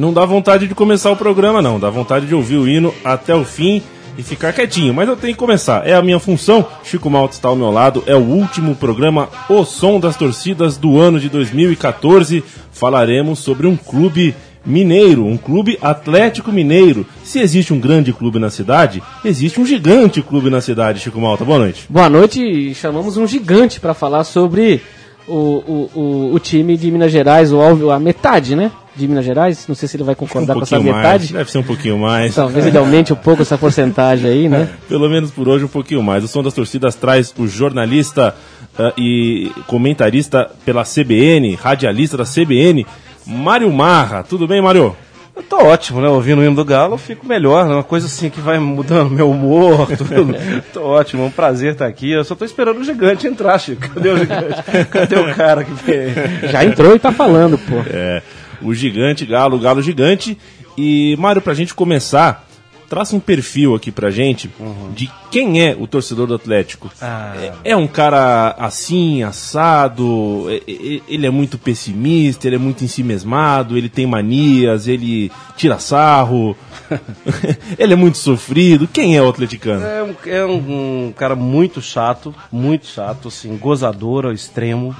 Não dá vontade de começar o programa, não. Dá vontade de ouvir o hino até o fim e ficar quietinho. Mas eu tenho que começar. É a minha função. Chico Malta está ao meu lado. É o último programa O Som das Torcidas do ano de 2014. Falaremos sobre um clube mineiro, um clube Atlético Mineiro. Se existe um grande clube na cidade, existe um gigante clube na cidade, Chico Malta. Boa noite. Boa noite. Chamamos um gigante para falar sobre o, o, o, o, time de Minas Gerais, o, a metade, né? De Minas Gerais. Não sei se ele vai concordar um com essa mais, metade. Deve ser um pouquinho mais. Talvez ele aumente um pouco essa porcentagem aí, né? Pelo menos por hoje um pouquinho mais. O Som das Torcidas traz o jornalista uh, e comentarista pela CBN, radialista da CBN, Mário Marra. Tudo bem, Mário? Eu tô ótimo, né? Ouvindo o hino do Galo, eu fico melhor, né? Uma coisa assim que vai mudando meu humor, tudo. tô ótimo, é um prazer estar aqui. Eu só tô esperando o gigante entrar, Chico. Cadê o gigante? Cadê o cara que Já entrou e tá falando, pô. É, o gigante, Galo, o Galo gigante. E, Mário, pra gente começar, traça um perfil aqui pra gente uhum. de quem é o torcedor do Atlético. Ah. É, é, um cara assim, assado, é, é, ele é muito pessimista, ele é muito ensimesmado, ele tem manias, ele tira sarro, ele é muito sofrido. Quem é o atleticano? É, um, é um, um, cara muito chato, muito chato, assim, gozador ao extremo.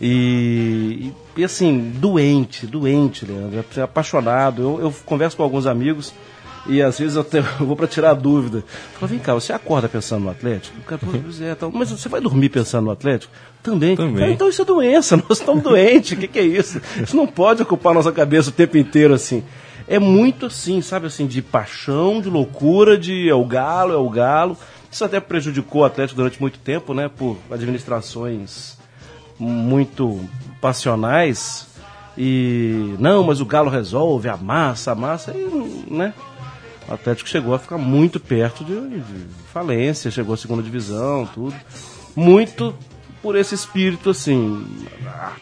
E, e assim, doente, doente, Leandro, é apaixonado. Eu, eu converso com alguns amigos e às vezes eu, eu vou para tirar a dúvida. Falo, vem cá, você acorda pensando no Atlético? O cara, é, tá, mas você vai dormir pensando no Atlético? Também. Também. Então isso é doença, nós estamos doentes, o que, que é isso? Isso não pode ocupar nossa cabeça o tempo inteiro assim. É muito assim, sabe assim, de paixão, de loucura, de é o galo, é o galo. Isso até prejudicou o Atlético durante muito tempo, né? Por administrações muito passionais. E não, mas o Galo resolve, a massa, a massa, e, né? O Atlético chegou a ficar muito perto de, de falência, chegou à segunda divisão, tudo. Muito por esse espírito assim,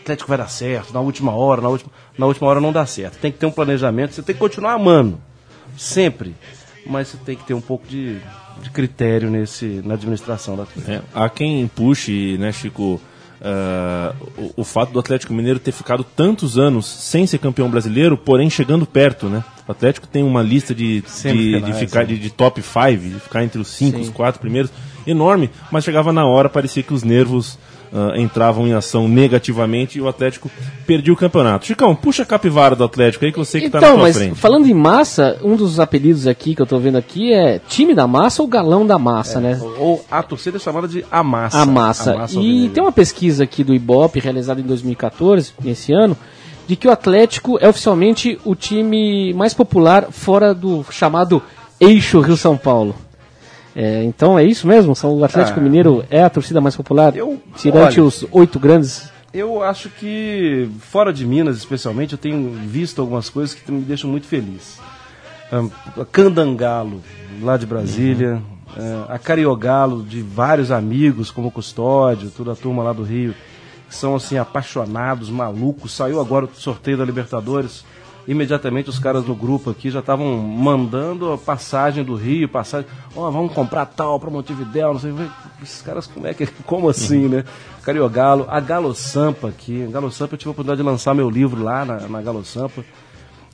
Atlético vai dar certo, na última hora, na última, na última hora não dá certo. Tem que ter um planejamento, você tem que continuar amando, sempre. Mas você tem que ter um pouco de, de critério nesse, na administração da Atlético. É, há quem puxe, né, Chico, Uh, o, o, fato do Atlético Mineiro ter ficado tantos anos sem ser campeão brasileiro, porém chegando perto, né? O Atlético tem uma lista de, de, de, ficar, de, de top 5, de ficar entre os 5, os 4 primeiros, enorme, mas chegava na hora, parecia que os nervos uh, entravam em ação negativamente e o Atlético perdia o campeonato. Chicão, puxa a capivara do Atlético aí que eu sei que então, tá na tua mas frente. Falando em massa, um dos apelidos aqui que eu tô vendo aqui é time da massa ou galão da massa, é, né? Ou a torcida é chamada de a massa. A massa. A massa e tem uma pesquisa aqui do Ibope realizada em 2014, nesse ano, de que o Atlético é oficialmente o time mais popular fora do chamado eixo Rio-São Paulo. É, então é isso mesmo? São, o Atlético ah, Mineiro é a torcida mais popular? Eu, tirante olha, os oito grandes? Eu acho que, fora de Minas especialmente, eu tenho visto algumas coisas que me deixam muito feliz. Um, Candangalo, lá de Brasília. Uhum. a Cariogalo, de vários amigos, como Custódio, toda a turma lá do Rio, que são assim apaixonados, malucos. Saiu agora o sorteio da Libertadores imediatamente os caras no grupo aqui já estavam mandando a passagem do Rio, passagem, ó, oh, vamos comprar tal para Montevidéu, não sei, esses caras como é que, como assim, né? Cariogalo, a Galo Sampa aqui, Galo Sampa eu tive a oportunidade de lançar meu livro lá na, na Galo Sampa,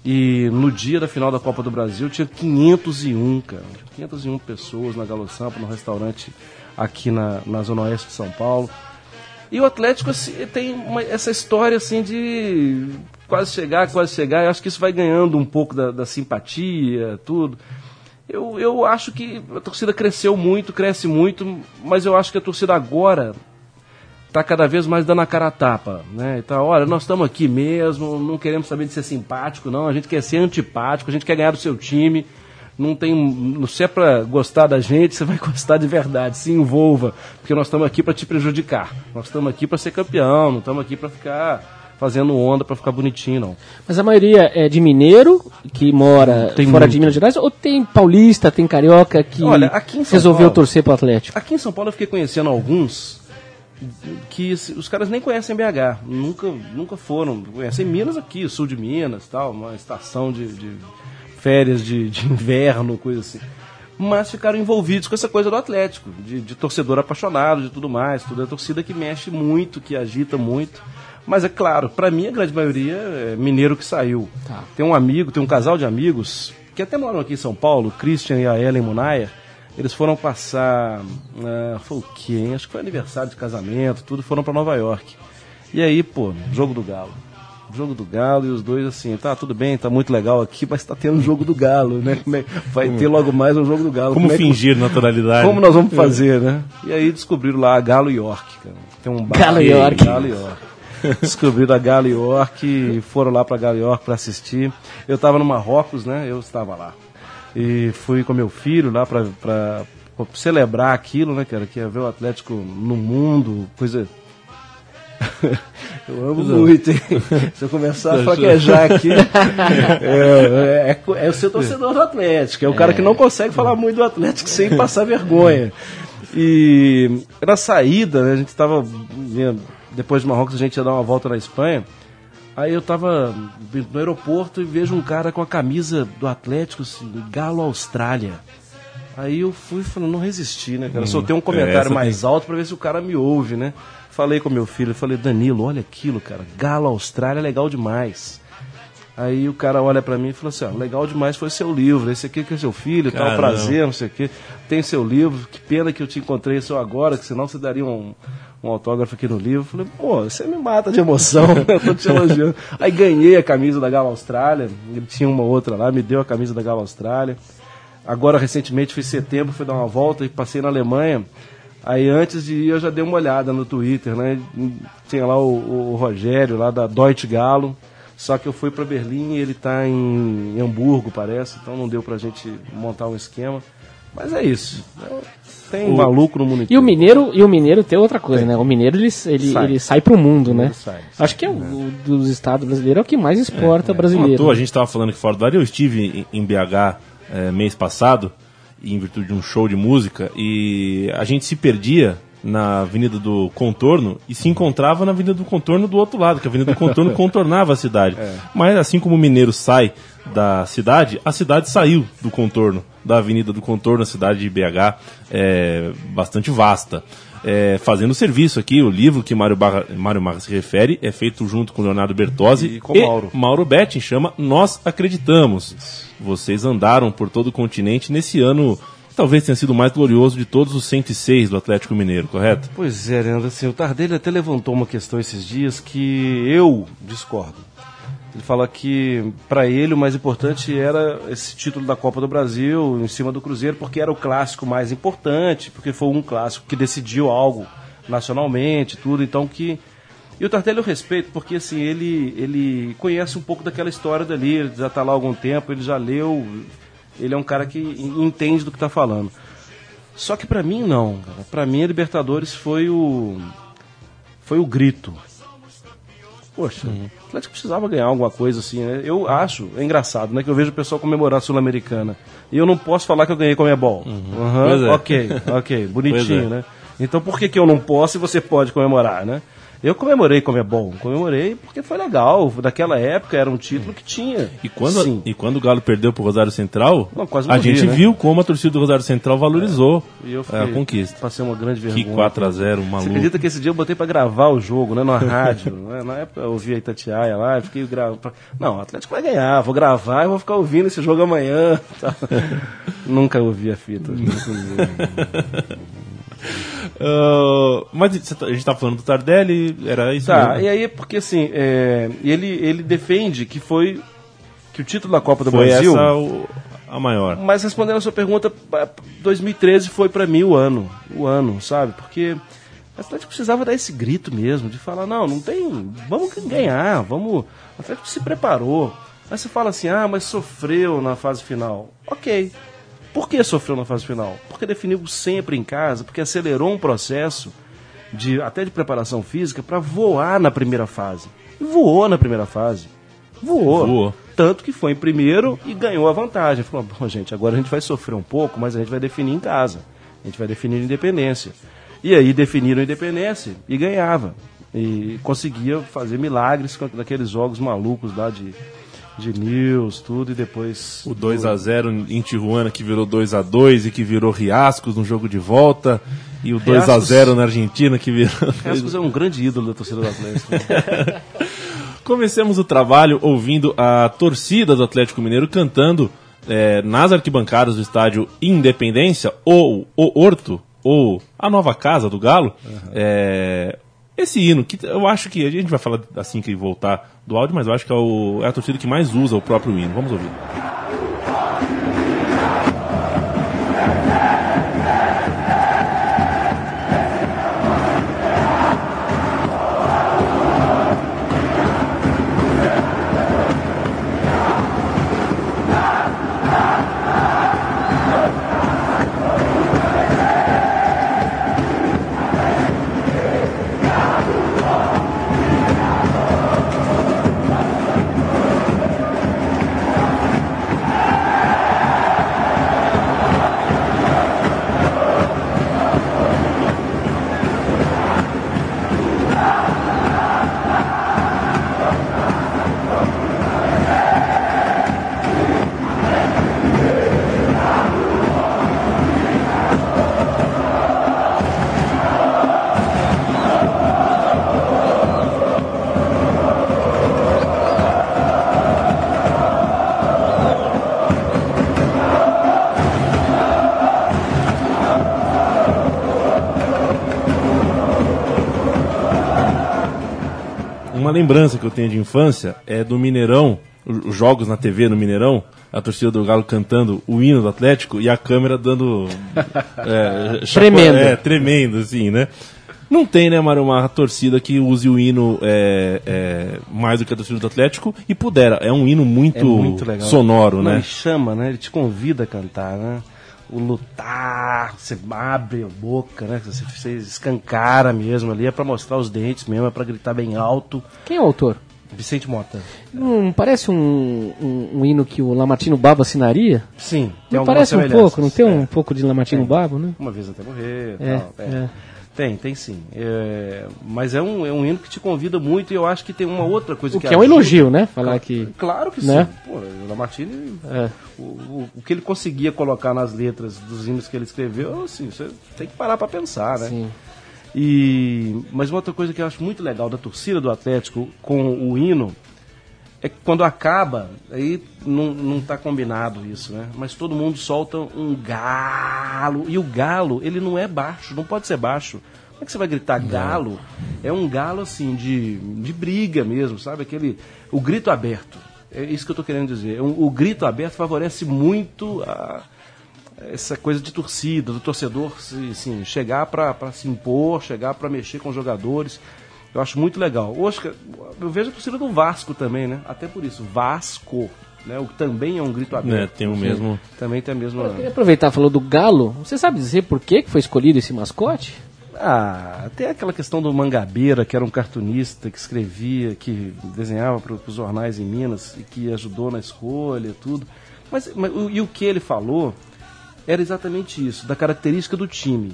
e no dia da final da Copa do Brasil tinha 501, cara, 501 pessoas na Galo Sampa, no restaurante aqui na, na Zona Oeste de São Paulo, e o Atlético assim, tem uma, essa história assim de quase chegar, quase chegar. Eu acho que isso vai ganhando um pouco da, da simpatia, tudo. Eu, eu acho que a torcida cresceu muito, cresce muito, mas eu acho que a torcida agora está cada vez mais dando a cara a tapa, né? Então, olha, nós estamos aqui mesmo, não queremos saber de ser simpático, não. A gente quer ser antipático, a gente quer ganhar do seu time. Não tem, se é para gostar da gente, você vai gostar de verdade. Se envolva, porque nós estamos aqui para te prejudicar. Nós estamos aqui para ser campeão, não estamos aqui para ficar fazendo onda para ficar bonitinho, não. Mas a maioria é de mineiro, que mora tem fora muito. de Minas Gerais, ou tem paulista, tem carioca que Olha, resolveu Paulo, torcer pro Atlético? Aqui em São Paulo eu fiquei conhecendo alguns que os caras nem conhecem BH, nunca, nunca foram, conhecem Minas aqui, sul de Minas, tal, uma estação de, de férias de, de inverno, coisa assim mas ficaram envolvidos com essa coisa do Atlético, de, de, torcedor apaixonado, de tudo mais, tudo é torcida que mexe muito, que agita muito Mas é claro, para mim a grande maioria é mineiro que saiu. Tá. Tem um amigo, tem um casal de amigos que até moram aqui em São Paulo, o Christian e a Ellen Munayer. Eles foram passar. ah, foi o quê, hein? Acho que foi aniversário de casamento, tudo, foram para Nova York. E aí, pô, jogo do Galo. Jogo do Galo e os dois assim, tá tudo bem, tá muito legal aqui, mas tá tendo jogo do Galo, né? Como é- Vai ter logo mais um jogo do Galo. Como é que- fingir naturalidade? como nós vamos fazer, né? E aí descobriram lá a Galo York, cara. Tem um bar Galo York. Galo York. Descobriram a Galo York e foram lá pra Galo York pra assistir. Eu tava no Marrocos, né? Eu estava lá. E fui com meu filho lá pra celebrar aquilo, né, cara? Que é ver o Atlético no mundo, coisa. Eu amo muito, hein? Se eu começar a fraquejar aqui. É, é, é o seu torcedor do Atlético, é o cara que não consegue falar muito do Atlético sem passar vergonha. E na saída, né, a gente estava depois de Marrocos, a gente ia dar uma volta na Espanha. Aí eu tava no aeroporto e vejo um cara com a camisa do Atlético, assim, Galo Austrália. Aí eu fui falando, não resisti, né, cara? Soltei um comentário essa mais alto pra ver se o cara me ouve, né? Falei com meu filho, falei, Danilo, olha aquilo, cara. Galo Austrália é legal demais. Aí o cara olha pra mim e fala assim, ó, legal demais foi seu livro, esse aqui que é seu filho, tal, Caramba. prazer, não sei o quê. Tem seu livro, que pena que eu te encontrei só agora, que senão você daria um, um autógrafo aqui no livro. Falei, pô, você me mata de emoção, eu tô te elogiando. Aí ganhei a camisa da Galo Austrália, ele tinha uma outra lá, me deu a camisa da Galo Austrália. Agora, recentemente, fui em setembro, fui dar uma volta e passei na Alemanha. Aí, antes de ir, eu já dei uma olhada no Twitter, né? Tinha lá o, o Rogério, lá da Deutsche Galo. Só que eu fui para Berlim e ele tá em, Hamburgo, parece. Então não deu pra gente montar um esquema. Mas é isso. Tem maluco no mundo E inteiro. o Mineiro, e o Mineiro tem outra coisa, né? O Mineiro ele, ele, Sai. ele sai pro mundo, né? sai, Acho que é o, o dos estados brasileiros é o que mais exporta Não à brasileiro. a gente estava falando que fora do ar, eu estive em, BH eh, mês passado, em virtude de um show de música, e a gente se perdia na Avenida do Contorno e se encontrava na Avenida do Contorno do outro lado, que a Avenida do Contorno contornava a cidade. Mas assim como o mineiro sai da cidade, a cidade saiu do contorno, da Avenida do Contorno, a cidade de BH é bastante vasta. É, fazendo serviço aqui, o livro que Mário, Barra, Mário Marra se refere é feito junto com Leonardo Bertozzi E com Mauro. Mauro Betting chama Nós Acreditamos. Vocês andaram por todo o continente nesse ano, talvez tenha sido o mais glorioso de todos os 106 do Atlético Mineiro, correto? Pois é, Leandro, assim, o Tardelli até levantou uma questão esses dias que eu discordo. Ele fala que para ele o mais importante era esse título da Copa do Brasil em cima do Cruzeiro, porque era o clássico mais importante, porque foi um clássico que decidiu algo nacionalmente, tudo, então que e o Tardelli eu respeito porque assim ele ele conhece um pouco daquela história dali, ele já está lá há algum tempo, ele já leu, ele é um cara que entende do que está falando. Só que pra mim não. Pra mim a Libertadores foi o foi o grito. Poxa, o Atlético precisava ganhar alguma coisa assim, né? Eu acho, é engraçado, né? Que eu vejo o pessoal comemorar a Sul-Americana. E eu não posso falar que eu ganhei com a minha bola. Pois é. Ok, ok, bonitinho, é. né? Então por que, que eu não posso e você pode comemorar, né? Eu comemorei como é bom, comemorei porque foi legal. Daquela época era um título que tinha. E quando, Sim. e quando o Galo perdeu pro Rosário Central, Não, quase a morri, gente né? viu como a torcida do Rosário Central valorizou E eu é, fiquei, a conquista. Passei uma grande Que vergonha. 4 a 0 Você maluco. acredita que esse dia eu botei pra gravar o jogo, né? Na rádio. né? Na época eu ouvia a Itatiaia lá, eu fiquei gravando. Não, o Atlético vai ganhar, vou gravar e vou ficar ouvindo esse jogo amanhã. Tá. Nunca ouvi a fita. Ah, mas tá- a gente tá falando do Tardelli, era isso Tá, mesmo. e aí, porque assim, é, ele, ele defende que foi. que o título da Copa do Foi Brasil. essa o- a maior. Mas respondendo a sua pergunta, pa- 2013 foi pra mim o ano, o ano, sabe? Porque o Atlético precisava dar esse grito mesmo, de falar, não, não tem, vamos ganhar, vamos, o Atlético se preparou. Aí você fala assim, ah, mas sofreu na fase final. Ok. Por que sofreu na fase final? Porque definiu sempre em casa, porque acelerou um processo de até de preparação física para voar na primeira fase. E voou na primeira fase. Voou. Voou. Tanto que foi em primeiro e ganhou a vantagem. Falou, bom, gente, agora a gente vai sofrer um pouco, mas a gente vai definir em casa. A gente vai definir independência. E aí definiram independência e ganhava. E conseguia fazer milagres com aqueles jogos malucos lá de, de News, tudo, e depois. O 2 a 0 em Tijuana que virou 2 a 2 e que virou Riascos no jogo de volta E o 2x0 na Argentina que virou. Rascos é um grande ídolo da torcida do Atlético. Comecemos o trabalho ouvindo a torcida do Atlético Mineiro cantando é, nas arquibancadas do estádio Independência, ou o Horto, ou a nova casa do Galo, é, esse hino, que eu acho que a gente vai falar assim que voltar do áudio, mas eu acho que é, o- é a torcida que mais usa o próprio hino. Vamos ouvir. Uma lembrança que eu tenho de infância é do Mineirão, os jogos na TV no Mineirão, a torcida do Galo cantando o hino do Atlético e a câmera dando. é, Tremendo. É, tremendo, assim, né? Não tem, né, Mário, uma torcida que use o hino é, é, mais do que a torcida do Atlético e pudera. É um hino muito, É muito legal. sonoro, Não, né? Ele chama, né? Ele te convida a cantar, né? O lutar, você abre a boca, né? Você, você escancara mesmo ali, é pra mostrar os dentes mesmo, é pra gritar bem alto. Quem é o autor? Vicente Mota. Não parece um, um, um hino que o Lamartino Babo assinaria? Sim, Não parece um pouco, não tem um É. pouco de Lamartino Babo, né? Uma vez até morrer. É, tal, é. Tem, tem sim. É, mas é um, é um hino que te convida muito e eu acho que tem uma outra coisa O que que é um elogio, né? Falar que. Claro que Né? sim. Pô, o Lamartine, É. o, o, o que ele conseguia colocar nas letras dos hinos que ele escreveu, assim, você tem que parar pra pensar, né? Sim. E, mas uma outra coisa que eu acho muito legal da torcida do Atlético com o hino é que quando acaba, aí não, não tá combinado isso, né? Mas todo mundo solta um galo. E o galo, ele não é baixo, não pode ser baixo. Como é que você vai gritar galo? É um galo assim de, de briga mesmo, sabe? Aquele. O grito aberto. É isso que eu tô querendo dizer. O, o grito aberto favorece muito a, essa coisa de torcida, do torcedor se, assim, chegar para se impor, chegar para mexer com os jogadores. Eu acho muito legal. Hoje, eu vejo a torcida do Vasco também, né? Até por isso, Vasco, né? O que também é um grito aberto. É, tem o mesmo- Também tem a mesma. Eu queria aproveitar, falou do Galo. Você sabe dizer por que que foi escolhido esse mascote? Ah, tem aquela questão do Mangabeira, que era um cartunista que escrevia, que desenhava para os jornais em Minas e que ajudou na escolha e tudo. Mas, mas o- e o que ele falou era exatamente isso, da característica do time.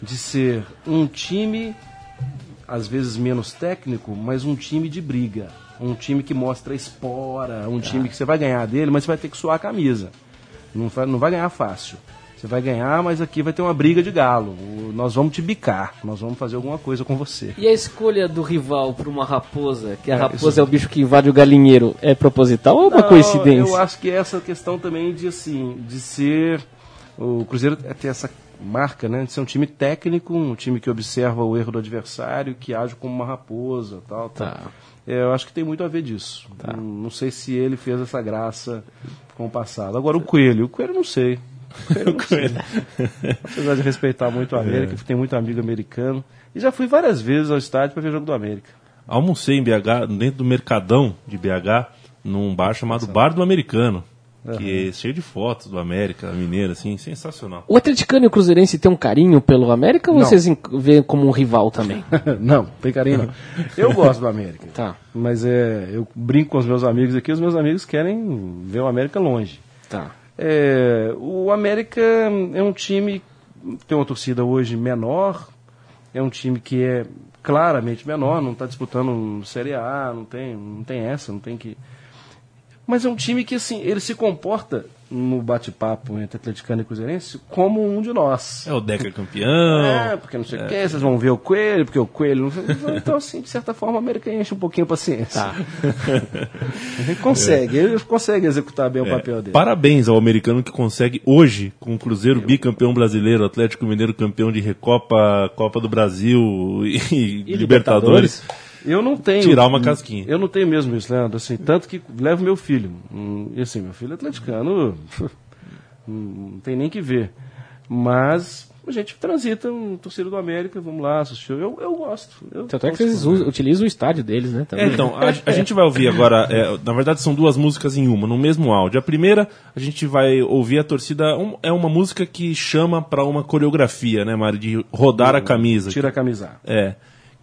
De ser um time, às vezes menos técnico, mas um time de briga. Um time que mostra espora, um time que você vai ganhar dele, mas você vai ter que suar a camisa. Não vai, não vai ganhar fácil. Você vai ganhar, mas aqui vai ter uma briga de galo. Nós vamos te bicar, nós vamos fazer alguma coisa com você. E a escolha do rival por uma raposa, que a É, raposa isso- é o bicho que invade o galinheiro, é proposital ou é uma Não, coincidência? Eu acho que essa questão também de assim, de ser o Cruzeiro tem essa marca, né, de ser um time técnico, um time que observa o erro do adversário, que age como uma raposa, tal, tal. Tá. É, eu acho que tem muito a ver disso. Não, não sei se ele fez essa graça com o passado. Agora o coelho, o coelho não sei. O coelho não sei. Apesar de respeitar muito a América, É. que tem muito amigo americano. E já fui várias vezes ao estádio para ver jogo do América. Almocei em BH, dentro do Mercadão de BH, num bar chamado Bar do Americano. Que é cheio de fotos do América, Mineiro, assim, sensacional. O atleticano e o cruzeirense tem um carinho pelo América ou Não. vocês veem como um rival também? não, tem carinho não. Eu gosto do América. Tá. Mas é, eu brinco com os meus amigos aqui, os meus amigos querem ver o América longe. Tá. É, o América é um time que tem uma torcida hoje menor, é um time que é claramente menor, não está disputando Série A, não tem, não tem essa, não tem que. Mas é um time que assim, ele se comporta no bate-papo entre atleticano e cruzeirense como um de nós. É o Deca campeão. É, porque não sei o que, vocês vão ver o coelho, porque o coelho. Então, assim, de certa forma, o América enche um pouquinho a paciência. Tá. Ele consegue, ele consegue executar bem o É, papel dele. Parabéns ao americano que consegue hoje, com o Cruzeiro bicampeão brasileiro, Atlético Mineiro campeão de Recopa, Copa do Brasil e, E Libertadores, Eu não tenho. tirar uma casquinha. Eu não tenho mesmo isso, Leandro. Assim, tanto que levo meu filho. Hum, E assim, meu filho é atleticano. hum, Não tem nem que ver. Mas a gente transita um torcedor do América, vamos lá, assistir. Eu, eu gosto. Eu Tanto é que eles usam- utilizam o estádio deles, né? É, então, a, a gente vai ouvir agora, é, na verdade são duas músicas em uma, no mesmo áudio. A primeira, a gente vai ouvir a torcida, um- é uma música que chama para uma coreografia, né, Mário, de rodar a camisa. Tira a camisa. É,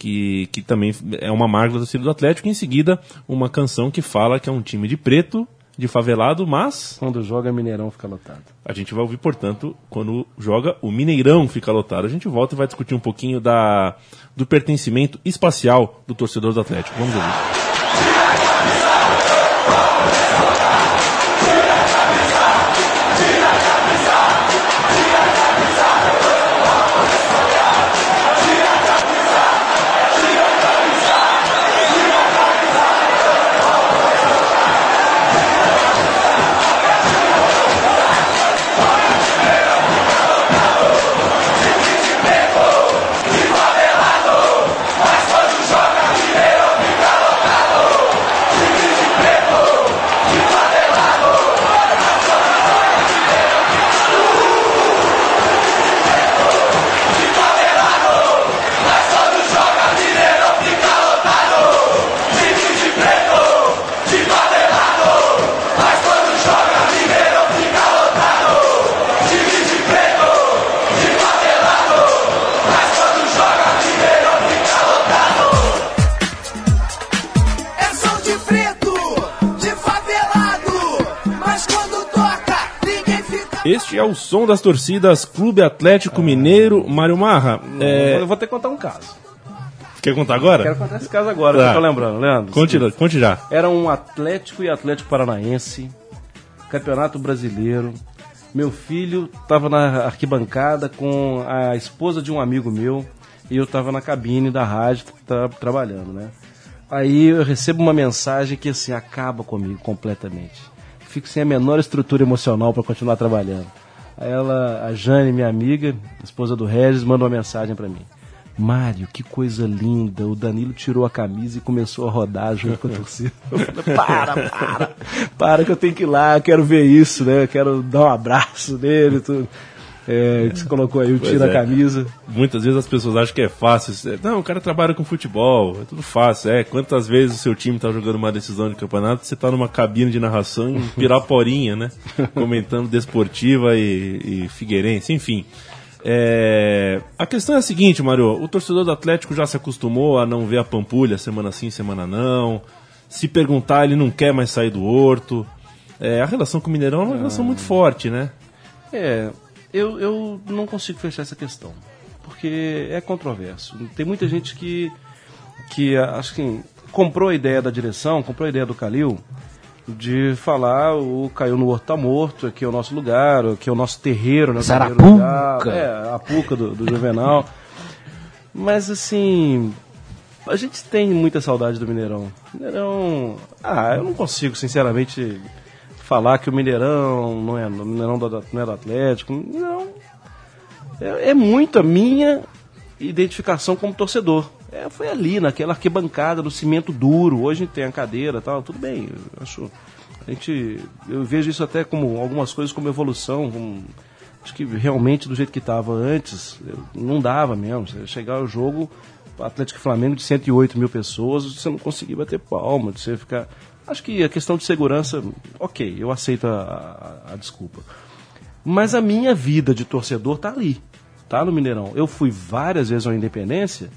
que, que também é uma marca da torcida do Atlético. E em seguida, uma canção que fala que é um time de preto, de favelado, mas Quando joga Mineirão fica lotado. a gente vai ouvir, portanto, quando joga o Mineirão fica lotado. A gente volta e vai discutir um pouquinho da, do pertencimento espacial do torcedor do Atlético. Vamos ouvir. Este é o som das torcidas Clube Atlético Mineiro. Mário Marra, é, Eu vou ter que contar um caso. quer contar agora? Quero contar esse caso agora, Tá. que eu tô lembrando, Leandro. Conte, conte já. Era um Atlético e Atlético Paranaense, Campeonato Brasileiro. Meu filho estava na arquibancada com a esposa de um amigo meu e eu estava na cabine da rádio tá, trabalhando, né? Aí eu recebo uma mensagem que assim acaba comigo completamente. Fico sem a menor estrutura emocional para continuar trabalhando. Ela, a Jane, minha amiga, esposa do Regis, manda uma mensagem para mim. Mário, que coisa linda. O Danilo tirou a camisa e começou a rodar junto com a torcida. Eu falei, para, para. Para que eu tenho que ir lá, eu quero ver isso, né? Eu quero dar um abraço nele e tudo. É, você colocou aí o Pois tira é. a camisa. Muitas vezes as pessoas acham que é fácil. É, Não, o cara trabalha com futebol, é tudo fácil. É, quantas vezes o seu time tá jogando uma decisão de campeonato, você tá numa cabine de narração em Piraporinha, né? Comentando Desportiva e, e Figueirense, enfim. É, A questão é a seguinte, Mário, o torcedor do Atlético já se acostumou a não ver a Pampulha semana sim, semana não. Se perguntar, ele não quer mais sair do Horto. É, a relação com o Mineirão é uma relação muito forte, né? É, eu, eu não consigo fechar essa questão. Porque é controverso. Tem muita gente que, que acho que comprou a ideia da direção, comprou a ideia do Calil de falar o caiu no horto tá morto, aqui é o nosso lugar, aqui é o nosso terreiro, né? Sarapuca. É, a puca do, do Juvenal. Mas assim, a gente tem muita saudade do Mineirão. Mineirão. Ah, eu não consigo, sinceramente, falar que o Mineirão não é, o Mineirão do- não é do Atlético. Não. É, é muito a minha identificação como torcedor. É, foi ali, naquela arquibancada, no cimento duro. Hoje tem a cadeira tal, tudo bem. Acho. A gente. Eu vejo isso até como algumas coisas como evolução. como- acho que realmente do jeito que estava antes, não dava mesmo. Você chegar ao jogo, Atlético Flamengo de 108 mil pessoas, você não conseguia bater palma, de você ficar. Acho que a questão de segurança, ok, eu aceito a, a- a desculpa. Mas a minha vida de torcedor tá ali, tá no Mineirão. Eu fui várias vezes ao Independência,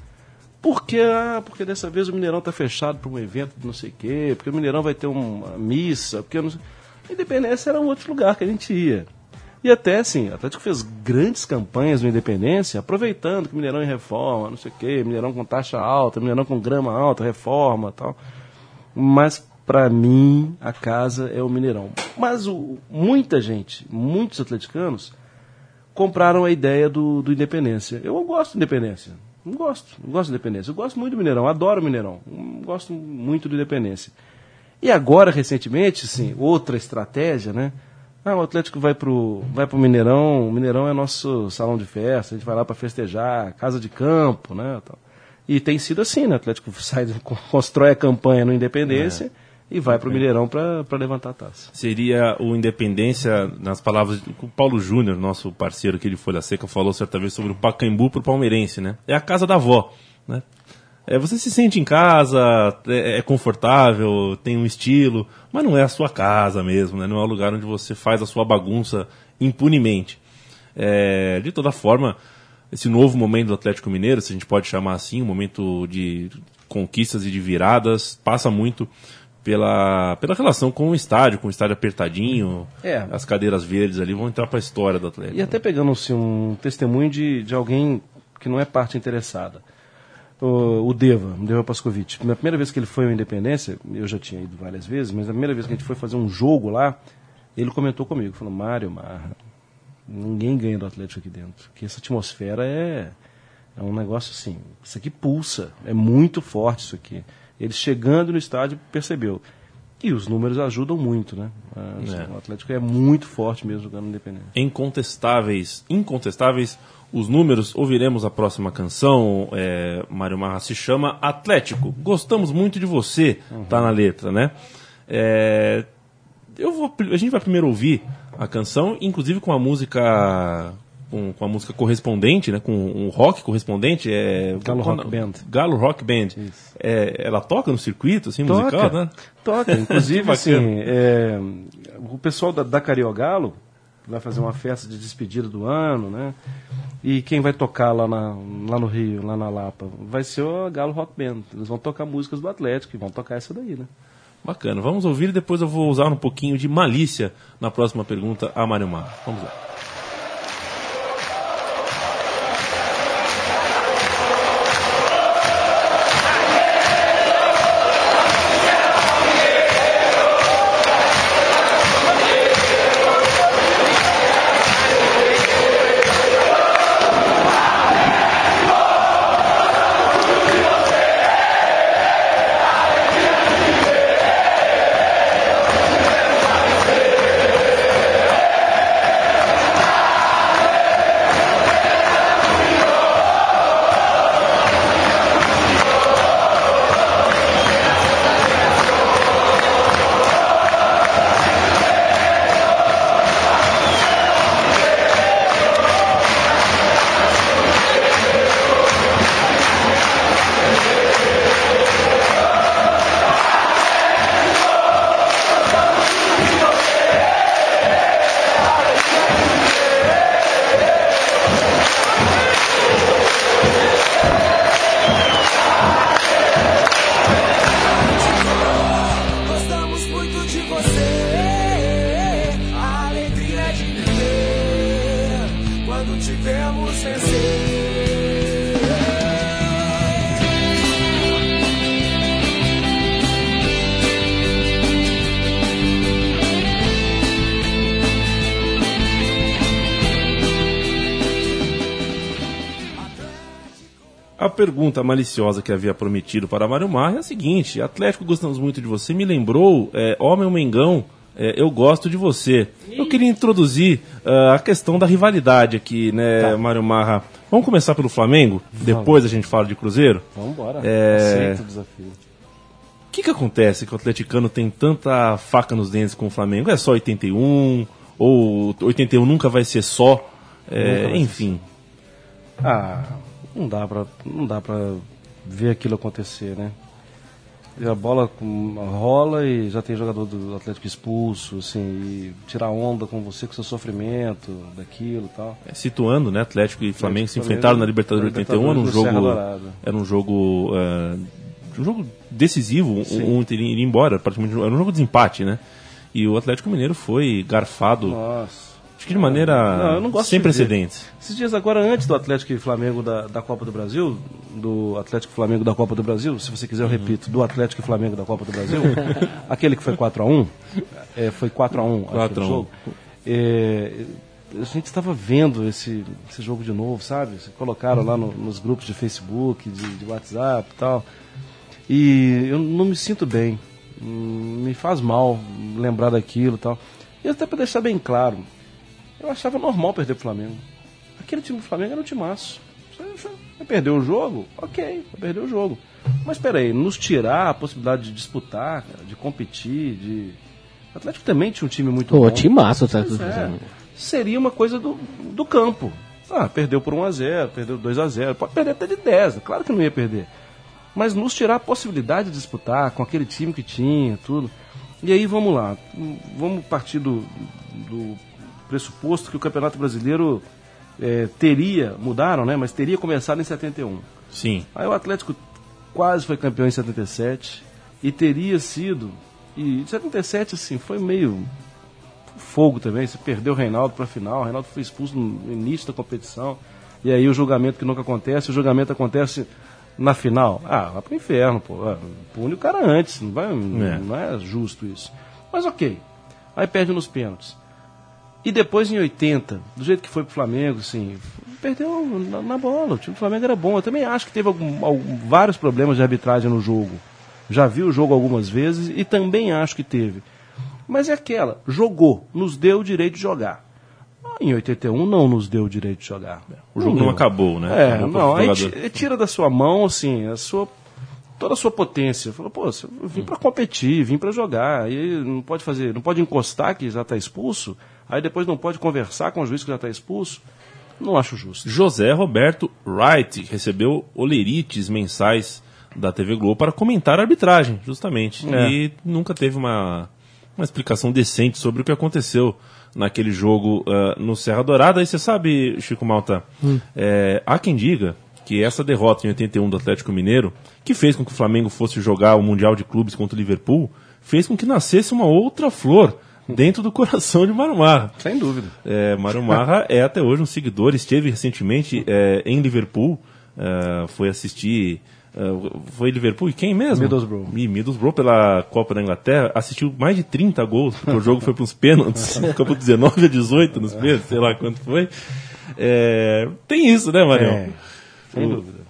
porque, ah, porque dessa vez o Mineirão tá fechado para um evento de não sei o quê, porque o Mineirão vai ter uma missa, porque não sei... Independência era um outro lugar que a gente ia. E até assim, o Atlético fez grandes campanhas no Independência, aproveitando que o Mineirão em reforma, não sei o quê, Mineirão com taxa alta, Mineirão com grama alta, reforma tal. Mas para mim, a casa é o Mineirão. Mas o- muita gente, muitos atleticanos, compraram a ideia do, do Independência. Eu gosto do Independência. Não gosto, não gosto do Independência. Eu gosto muito do Mineirão, adoro o Mineirão. Gosto muito do Independência. E agora, recentemente, sim, outra estratégia, né? Ah, o Atlético vai pro, vai pro Mineirão, o Mineirão é nosso salão de festa, a gente vai lá para festejar, casa de campo, né? E tem sido assim, né? O Atlético sai, constrói a campanha no Independência e vai pro Mineirão para levantar a taça. Seria o Independência, nas palavras do Paulo Júnior, nosso parceiro aqui de Folha Seca, falou certa vez sobre o Pacaembu pro palmeirense, né? É a casa da avó, né? É, você se sente em casa, é, é confortável, tem um estilo, mas não é a sua casa mesmo, né? Não é o lugar onde você faz a sua bagunça impunemente. É, de toda forma, esse novo momento do Atlético Mineiro, se a gente pode chamar assim, um momento de conquistas e de viradas, passa muito pela, pela relação com o estádio, com o estádio apertadinho, É. as cadeiras verdes ali vão entrar para a história do Atlético. E até pegando assim, um testemunho de, de alguém que não é parte interessada. O, o Deva, o Deva Pascovitch. Na primeira vez que ele foi ao Independência, eu já tinha ido várias vezes, mas a primeira vez que a gente foi fazer um jogo lá, ele comentou comigo, falou, Mário, Marra, ninguém ganha do Atlético aqui dentro. Que essa atmosfera é, é um negócio assim, isso aqui pulsa, é muito forte isso aqui. Ele chegando no estádio percebeu. E os números ajudam muito, né? Assim, É. O Atlético é muito forte mesmo jogando no Independência. incontestáveis, incontestáveis os números. Ouviremos a próxima canção. É, Mário Marra se chama Atlético. Gostamos muito de você, tá na letra, né? É, eu vou, a gente vai primeiro ouvir a canção, inclusive com a música com, com a música correspondente, né? Com um rock correspondente, é Galo quando- Rock Band. Galo Rock Band. É, ela toca no circuito, assim, musical, né? Toca, inclusive assim, é, o pessoal da, da Cariogalo vai fazer uma festa de despedida do ano, né? E quem vai tocar lá, na, lá no Rio, lá na Lapa, vai ser o Galo Rock Band. Eles vão tocar músicas do Atlético e vão tocar essa daí, né? Bacana. Vamos ouvir e depois eu vou usar um pouquinho de malícia na próxima pergunta a Mário Marra. Vamos lá. A pergunta maliciosa que havia prometido para Mário Marra é a seguinte: Atlético, gostamos muito de você. Me lembrou, é, Homem Mengão, é, eu gosto de você. Eu queria introduzir ah, a questão da rivalidade aqui, né, Mário Marra? Vamos começar pelo Flamengo? Depois a gente fala de Cruzeiro? Vamos embora. É. Aceito o desafio. O que, que acontece que o atleticano tem tanta faca nos dentes com o Flamengo? É só 81? Ou 81 nunca vai ser só? É, enfim. Ah, não dá pra, não dá pra ver aquilo acontecer, né? E a bola rola e já tem jogador do Atlético expulso, assim, e tirar onda com você, com seu sofrimento, daquilo e tal. É, Situando, né? Atlético e Flamengo se enfrentaram na Libertadores na 81, era um jogo. Era um jogo. um jogo decisivo, um, um ido embora, praticamente era um jogo de empate, né? E o Atlético Mineiro foi garfado, Nossa. Acho que de maneira Não, eu não gosto sem precedentes. Esses dias agora, antes do Atlético e Flamengo da, da Copa do Brasil, do Atlético e Flamengo da Copa do Brasil, se você quiser eu repito, do Atlético e Flamengo da Copa do Brasil, aquele que foi 4 a 1 É, foi 4x1 4 a 1. jogo. É, a gente estava vendo esse, esse jogo de novo, sabe? Se Colocaram lá no- nos grupos de Facebook, de, de WhatsApp e tal. E eu não me sinto bem. Hum, Me faz mal lembrar daquilo e tal. E até para deixar bem claro, eu achava normal perder pro Flamengo. Aquele time do Flamengo era um timaço. Vai perder o jogo? Ok, vai perder o jogo. Mas peraí, nos tirar a possibilidade de disputar, cara, de competir, de. O Atlético também tinha um time muito Pô, bom. timaço, tá? Pois é. Seria uma coisa do, do campo. Ah, perdeu por 1x0, perdeu 2x0, pode perder até de 10, claro que não ia perder. Mas nos tirar a possibilidade de disputar com aquele time que tinha, tudo. E aí vamos lá, vamos partir do, do pressuposto que o Campeonato Brasileiro eh, teria, mudaram, né? Mas teria começado em 71. Sim. Aí o Atlético quase foi campeão em 77 e teria sido. E em 77, assim, foi meio fogo também. Você perdeu o Reinaldo para a final, o Reinaldo foi expulso no início da competição. E aí o julgamento que nunca acontece, o julgamento acontece na final. Ah, vai pro inferno, pô. Ah, Pune o cara antes, não, vai, não é justo isso. Mas ok. Aí perde nos pênaltis. E depois em 80, do jeito que foi pro Flamengo, assim, perdeu na, na bola. O time do Flamengo era bom. Eu também acho que teve algum- algum- vários problemas de arbitragem no jogo. Já vi o jogo algumas vezes e também acho que teve. Mas é aquela, jogou, nos deu o direito de jogar. Em 81 não nos deu o direito de jogar. O jogo não deu. acabou, né? É, Acabou não, aí tira da sua mão, assim, a sua, toda a sua potência. Falou, pô, eu vim pra competir, vim pra jogar, aí não pode fazer, não pode encostar que já tá expulso, aí depois não pode conversar com o juiz que já tá expulso. Não acho justo. José Roberto Wright recebeu olerites mensais da TV Globo para comentar a arbitragem, justamente. É. E nunca teve uma, uma explicação decente sobre o que aconteceu naquele jogo ah, no Serra Dourada. E você sabe, Chico Malta, é, há quem diga que essa derrota em 81 do Atlético Mineiro, que fez com que o Flamengo fosse jogar o Mundial de Clubes contra o Liverpool, fez com que nascesse uma outra flor dentro do coração de Marumar. Sem dúvida. É, Mário Marra é até hoje um seguidor, esteve recentemente é, em Liverpool, é, foi assistir. é, foi Liverpool e quem mesmo? Middlesbrough. Mi- Middlesbrough pela Copa da Inglaterra, assistiu mais de 30 gols, porque o jogo foi para os pênaltis, ficou por 19 a 18 nos pênaltis, sei lá quanto foi. É, tem isso, né, Marião? É, sem O- dúvida.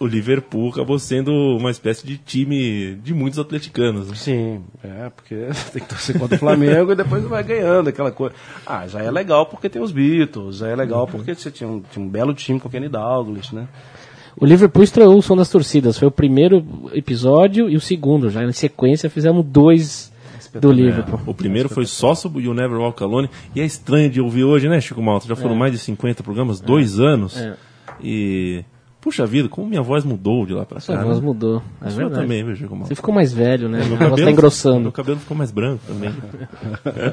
O Liverpool acabou sendo uma espécie de time de muitos atleticanos. né? Sim, é, porque tem que torcer contra o Flamengo e depois vai ganhando aquela coisa. Ah, já é legal porque tem os Beatles, já é legal porque você tinha um, tinha um belo time com o Kenny Douglas, né? O Liverpool estreou o som das torcidas. Foi o primeiro episódio e o segundo. Já em sequência fizemos dois do Liverpool. O primeiro foi Sócio e o Never Walk Alone. E é estranho de ouvir hoje, né, Chico Malta? Já foram mais de 50 programas, dois anos. É. E. Puxa vida, como minha voz mudou de lá pra cá. Sua voz né? mudou. É sua verdade. também, Chico Malta? Você ficou mais velho, né? Meu A voz tá engrossando. Meu cabelo ficou mais branco também.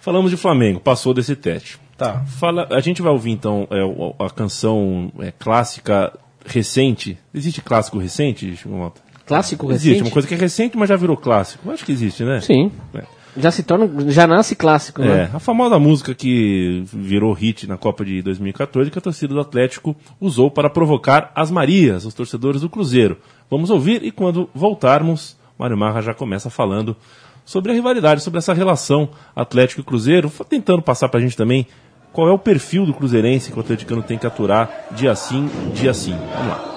Falamos de Flamengo, passou desse teste. Tá. Fala, a gente vai ouvir então é, a canção é, clássica recente. Existe clássico recente, Chico Malta? Clássico Existe, recente? uma coisa que é recente, mas já virou clássico. Acho que existe, né? Sim. É. Já se torna. Já nasce clássico, É, né? a famosa música que virou hit na Copa de 2014 que a torcida do Atlético usou para provocar as Marias, os torcedores do Cruzeiro. Vamos ouvir e quando voltarmos, Mário Marra já começa falando sobre a rivalidade, sobre essa relação Atlético e Cruzeiro, tentando passar pra gente também qual é o perfil do cruzeirense que o atleticano tem que aturar dia sim, dia sim. Vamos lá.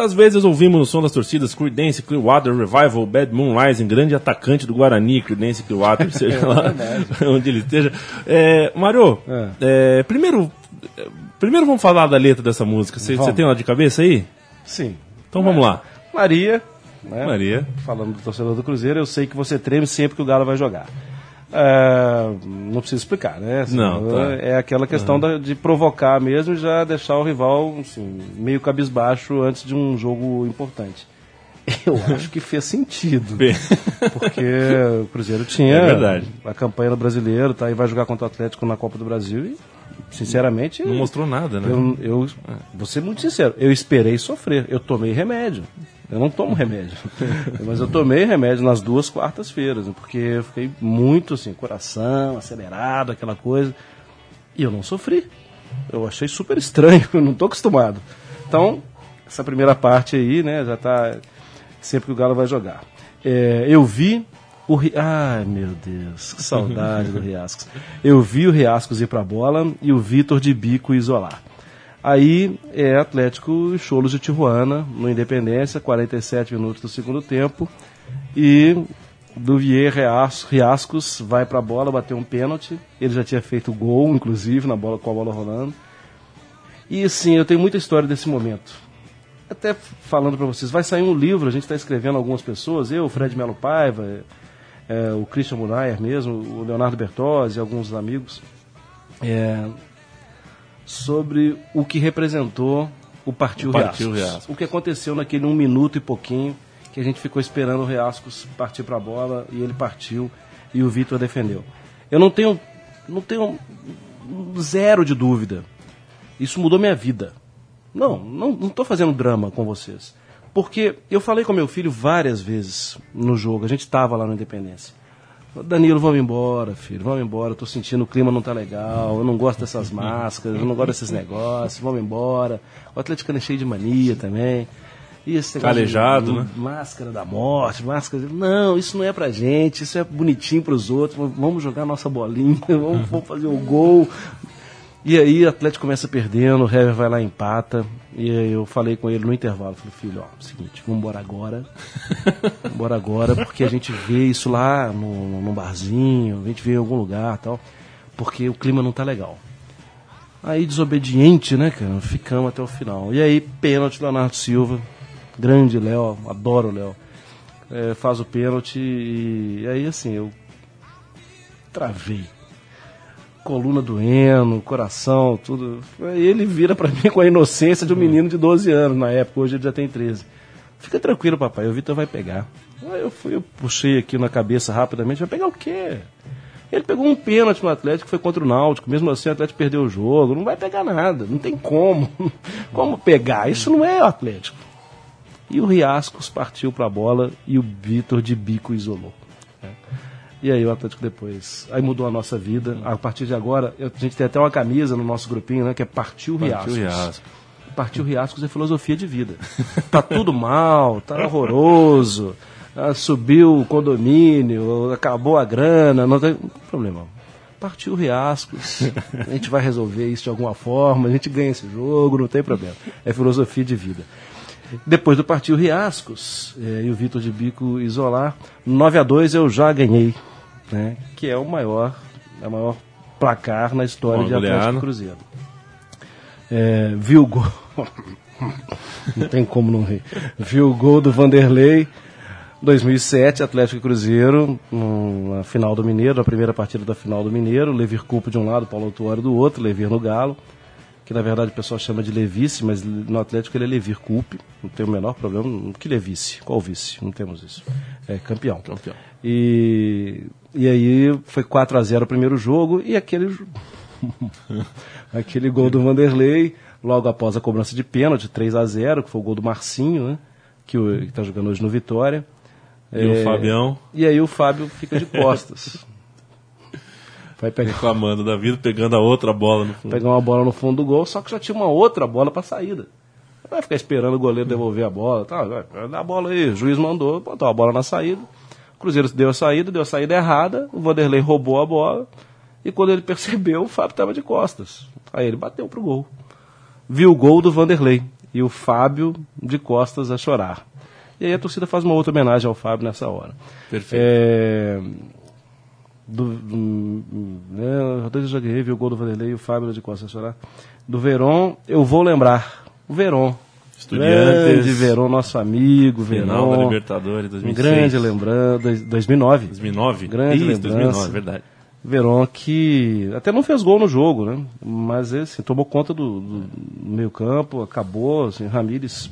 Tantas vezes ouvimos no som das torcidas Creedence, Clearwater, Revival, Bad Moon Rising, grande atacante do Guarani, Creedence Clearwater, seja lá onde ele esteja. É, Mário, é, primeiro, é, primeiro vamos falar da letra dessa música. Você tem uma de cabeça aí? Sim. Então vamos lá. Maria, né? Maria. Falando do torcedor do Cruzeiro, eu sei que você treme sempre que o Galo vai jogar. É, não precisa explicar, né? Assim, Não, tá. É aquela questão da- de provocar mesmo e já deixar o rival assim, meio cabisbaixo antes de um jogo importante. Eu acho que fez sentido. Porque o Cruzeiro tinha É a campanha do brasileiro, tá? E vai jogar contra o Atlético na Copa do Brasil e, sinceramente, Não mostrou nada, né? eu, eu vou ser muito sincero, eu esperei sofrer, eu tomei remédio. Eu não tomo remédio, mas eu tomei remédio nas duas quartas-feiras, né, porque eu fiquei muito assim, coração acelerado, aquela coisa, e eu não sofri. Eu achei super estranho, eu não estou acostumado. Então, essa primeira parte aí, né, já tá sempre que o Galo vai jogar. É, eu vi o Ri... Ai, meu Deus, que saudade do Riascos. Eu vi o Riascos ir pra bola e o Vitor de bico isolar. Aí é Atlético e Cholos de Tijuana, no Independência, 47 minutos do segundo tempo. E Duvier Rias- Riascos vai pra bola, bateu um pênalti. Ele já tinha feito gol, inclusive, na bola, com a bola rolando. E sim, eu tenho muita história desse momento. Até falando para vocês, vai sair um livro, a gente está escrevendo algumas pessoas, eu, Fred Melo Paiva, é, o Christian Munayer mesmo, o Leonardo Bertozzi, alguns amigos, é, sobre o que representou o Partiu O Partiu Riascos. Riascos. O que aconteceu naquele um minuto e pouquinho que a gente ficou esperando o Riascos partir para a bola e ele partiu e o Vitor defendeu. Eu não tenho, não tenho zero de dúvida. Isso mudou minha vida. Não, não estou fazendo drama com vocês. Porque eu falei com meu filho várias vezes no jogo, a gente estava lá no Independência. Danilo, vamos embora, filho, vamos embora. Eu tô sentindo o clima não tá legal, eu não gosto dessas máscaras, eu não gosto desses negócios, vamos embora. O atleticano é cheio de mania também. E esse Calejado, de né? Máscara da morte, máscara. de- Não, isso não é pra gente, isso é bonitinho pros outros. Vamos jogar nossa bolinha, vamos, vamos fazer o gol. E aí o Atlético começa perdendo, o Hever vai lá e empata. E aí eu falei com ele no intervalo, falei, filho, ó, seguinte, vamos embora agora. Vamos embora agora, porque a gente vê isso lá no, no barzinho, a gente vê em algum lugar tal, porque o clima não tá legal. Aí desobediente, né, cara? Ficamos até o final. E aí, pênalti Leonardo Silva. Grande Léo, adoro o Léo. É, faz o pênalti e aí assim, eu travei coluna doendo, coração, tudo. Ele vira pra mim com a inocência de um menino de 12 anos na época, hoje ele já tem 13. Fica tranquilo, papai, o Vitor vai pegar. Aí eu fui, eu puxei aqui na cabeça rapidamente, vai pegar o quê? Ele pegou um pênalti no Atlético, foi contra o Náutico, mesmo assim o Atlético perdeu o jogo, não vai pegar nada, não tem como. Como pegar? Isso não é o Atlético. E o Riascos partiu pra bola e o Vitor de bico isolou. E aí o Atlético depois. Aí mudou a nossa vida. A partir de agora, a gente tem até uma camisa no nosso grupinho, né? Que é Partiu Riascos. Partiu Riascos. Partiu Riascos é filosofia de vida. Tá tudo mal, tá horroroso. ah, subiu o condomínio, acabou a grana, não tem, problema. Partiu Riascos, a gente vai resolver isso de alguma forma, a gente ganha esse jogo, não tem problema. É filosofia de vida. Depois do Partiu Riascos eh, e o Vitor de Bico isolar, 9 a 2 eu já ganhei, né? Que é o maior, é o maior placar na história Uma de Atlético goleada. e Cruzeiro. É, viu o gol. não tem como não rir. Viu o gol do Vanderlei. 2007, Atlético e Cruzeiro, na final do Mineiro, na primeira partida da final do Mineiro, Levir Culpo de um lado, Paulo Autuário do outro, Levir no Galo, que na verdade o pessoal chama de Levice, mas no Atlético ele é Levir Culpe, não tem o menor problema, que Levice, qual vice? Não temos isso. É campeão. Campeão. E, e aí foi 4 a 0 o primeiro jogo e aquele aquele gol do Vanderlei, logo após a cobrança de pênalti, 3 a 0 que foi o gol do Marcinho, né? Que está jogando hoje no Vitória. E o Fabião E aí o Fábio fica de costas. Vai pegar, reclamando da vida, pegando a outra bola no fundo. pegar uma bola no fundo do gol, só que já tinha uma outra bola para saída. Não Vai ficar esperando o goleiro devolver a bola. Tá, dar a bola aí. O juiz mandou, botou a bola na saída. O Cruzeiro deu a saída, deu a saída errada. O Vanderlei roubou a bola. E quando ele percebeu, o Fábio estava de costas. Aí ele bateu pro gol. Viu o gol do Vanderlei. e o Fábio de costas a chorar. E aí a torcida faz uma outra homenagem ao Fábio nessa hora. Perfeito. É, do, hum, né, Rodrigo Jaguerre viu o gol do Vanderlei e o Fábio de costas a chorar. Do Veron, eu vou lembrar. O Veron. Estudiantes. Grande Veron, nosso amigo, Final da. Libertadores Um 2006. grande lembrança. 2009. 2009? Grande Isso, lembrança. 2009, verdade. Verón que até não fez gol no jogo, né? Mas assim, tomou conta do, do meio campo, acabou, assim, Ramires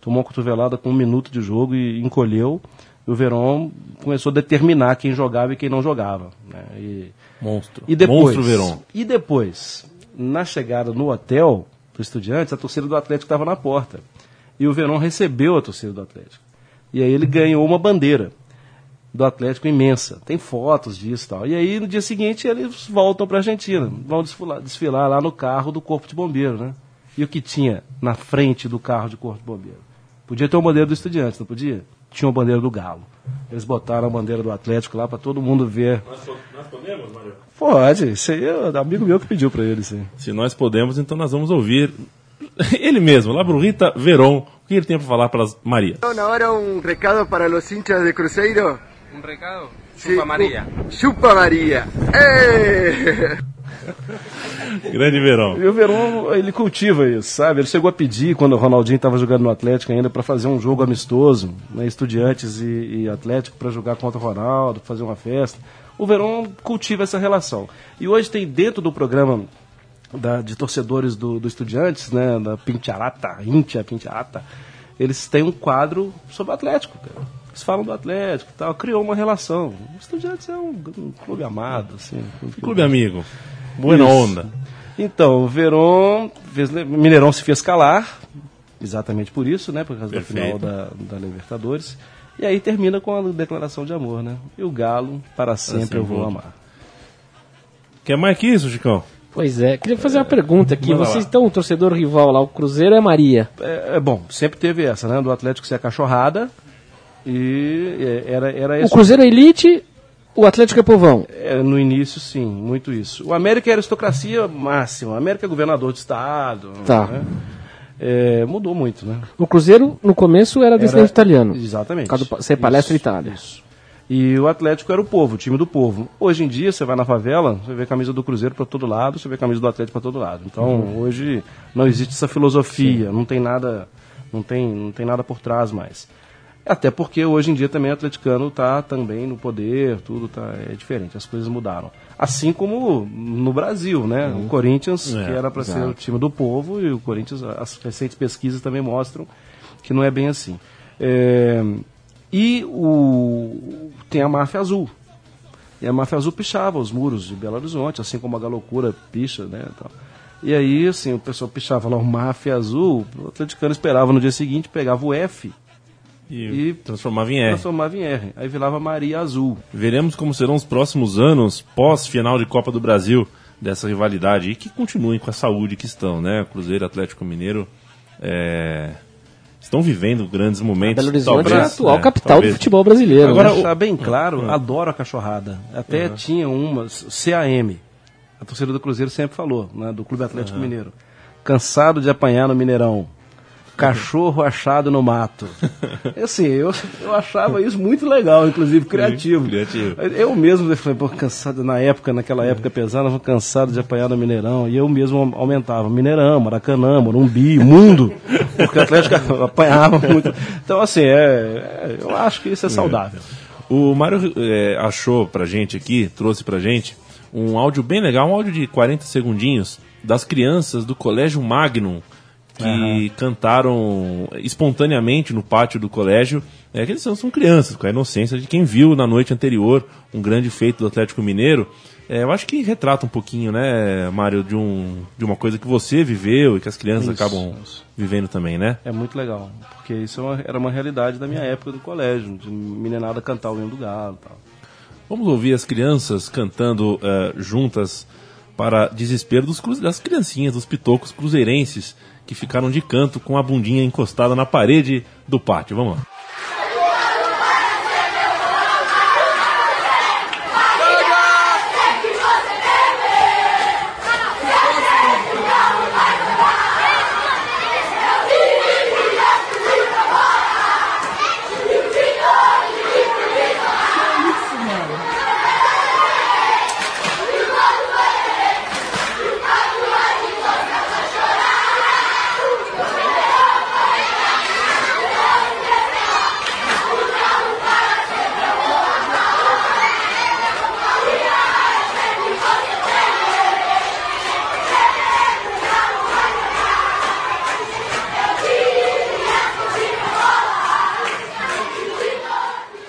tomou uma cotovelada com um minuto de jogo e encolheu. E o Verón começou a determinar quem jogava e quem não jogava. Né? E, Monstro. e depois, Monstro Verón. E depois, na chegada no hotel do Estudiantes, a torcida do Atlético estava na porta. E o Verón recebeu a torcida do Atlético. E aí ele ganhou uma bandeira do Atlético imensa. Tem fotos disso e tal. E aí no dia seguinte eles voltam para a Argentina. Vão desfilar, desfilar lá no carro do Corpo de Bombeiro, né? E o que tinha na frente do carro de Corpo de Bombeiro? Podia ter uma bandeira do Estudiantes, não podia? Tinha uma bandeira do Galo. Eles botaram a bandeira do Atlético lá para todo mundo ver. Nós podemos, Mário? Pode, isso aí é um amigo meu que pediu para eles. Isso aí. Se nós podemos, então nós vamos ouvir ele mesmo, Labrurita Veron. O que ele tem para falar para Maria? Ahora un recado para los hinchas de Cruzeiro. Un recado. Sí, Chupa María. u- Chupa María. ¡Eh! Grande Verón. E o Verón, ele cultiva isso, sabe? Ele chegou a pedir, quando o Ronaldinho estava jogando no Atlético ainda, para fazer um jogo amistoso, né, Estudiantes e, e Atlético, para jogar contra o Ronaldo, fazer uma festa. O Verón cultiva essa relação. E hoje tem dentro do programa da- de torcedores do, do Estudiantes, né, da Pintiarata, Íntia Pintiarata, eles têm um quadro sobre o Atlético, cara. Eles falam do Atlético e tal, criou uma relação. O Estudiantes é um, um clube amado, assim. um Clube amigo. Boa Isso. onda. Então, o Verón, fez, Mineirão se fez calar, exatamente por isso, né? Por causa Perfeito. da final da, da Libertadores. E aí termina com a declaração de amor, né? E o Galo, para sempre sempre eu vou amar. Quer mais que isso, Chicão? Pois é, queria fazer uma pergunta aqui. manda Vocês lá. estão um torcedor rival lá, o Cruzeiro é Maria. É, é bom, sempre teve essa, né? Do Atlético ser a cachorrada. E é, era, era O esse. Cruzeiro é elite, o Atlético é povão. É, no início, sim, muito isso. O América é aristocracia máxima. O América é governador de estado. Tá. né? É, mudou muito, né? O Cruzeiro, no começo, era descendente italiano. Exatamente. Por causa do pa- ser palestra Isso, Itália. Isso. E o Atlético era o povo, o time do povo. Hoje em dia, você vai na favela, você vê camisa do Cruzeiro para todo lado, você vê camisa do Atlético para todo lado. Então, Uhum. hoje não existe essa filosofia, não tem nada, não tem, não tem nada por trás mais. Até porque hoje em dia também o atleticano está também no poder, tudo tá é diferente, as coisas mudaram. Assim como no Brasil, né? O Corinthians, É, que era para ser o time do povo, e o Corinthians, as recentes pesquisas também mostram que não é bem assim. É, e o, tem a máfia azul. E a máfia azul pichava os muros de Belo Horizonte, assim como a galocura picha, né? Tal. E aí, assim, o pessoal pichava lá o máfia azul, o atleticano esperava no dia seguinte, pegava o F E, E- transformava em R. transformava em R. Aí virava Maria Azul. Veremos como serão os próximos anos pós-final de Copa do Brasil dessa rivalidade e que continuem com a saúde que estão, né? Cruzeiro e Atlético Mineiro é, estão vivendo grandes momentos. Belo Horizonte é a talvez, atual né, capital talvez. do futebol brasileiro. Agora, né? deixar bem claro, adoro a cachorrada. Até tinha umas, CAM, a torcida do Cruzeiro sempre falou, né, do Clube Atlético Mineiro. Cansado de apanhar no Mineirão. Cachorro achado no mato. Assim, eu, eu achava isso muito legal, inclusive criativo. criativo. Eu mesmo eu falei, pô, cansado, na época, naquela época pesada, eu falei, cansado de apanhar no Mineirão. E eu mesmo aumentava. Mineirão, Maracanã, Morumbi, Mundo. Porque o Atlético apanhava muito. Então, assim, é, é- eu acho que isso é saudável. O Mário é, achou pra gente aqui, trouxe pra gente, um áudio bem legal, um áudio de 40 segundinhos das crianças do Colégio Magnum que cantaram espontaneamente no pátio do colégio. É que eles são, são crianças, com a inocência de quem viu na noite anterior um grande feito do Atlético Mineiro. É, eu acho que retrata um pouquinho, né, Mário, de, um, de uma coisa que você viveu e que as crianças Isso, acabam vivendo também, né? É muito legal. Porque isso é era uma realidade da minha época do colégio, de meninada cantar o hino do galo e tal. Vamos ouvir as crianças cantando eh, juntas para desespero dos das criancinhas, dos pitocos cruzeirenses que ficaram de canto com a bundinha encostada na parede do pátio. Vamos lá.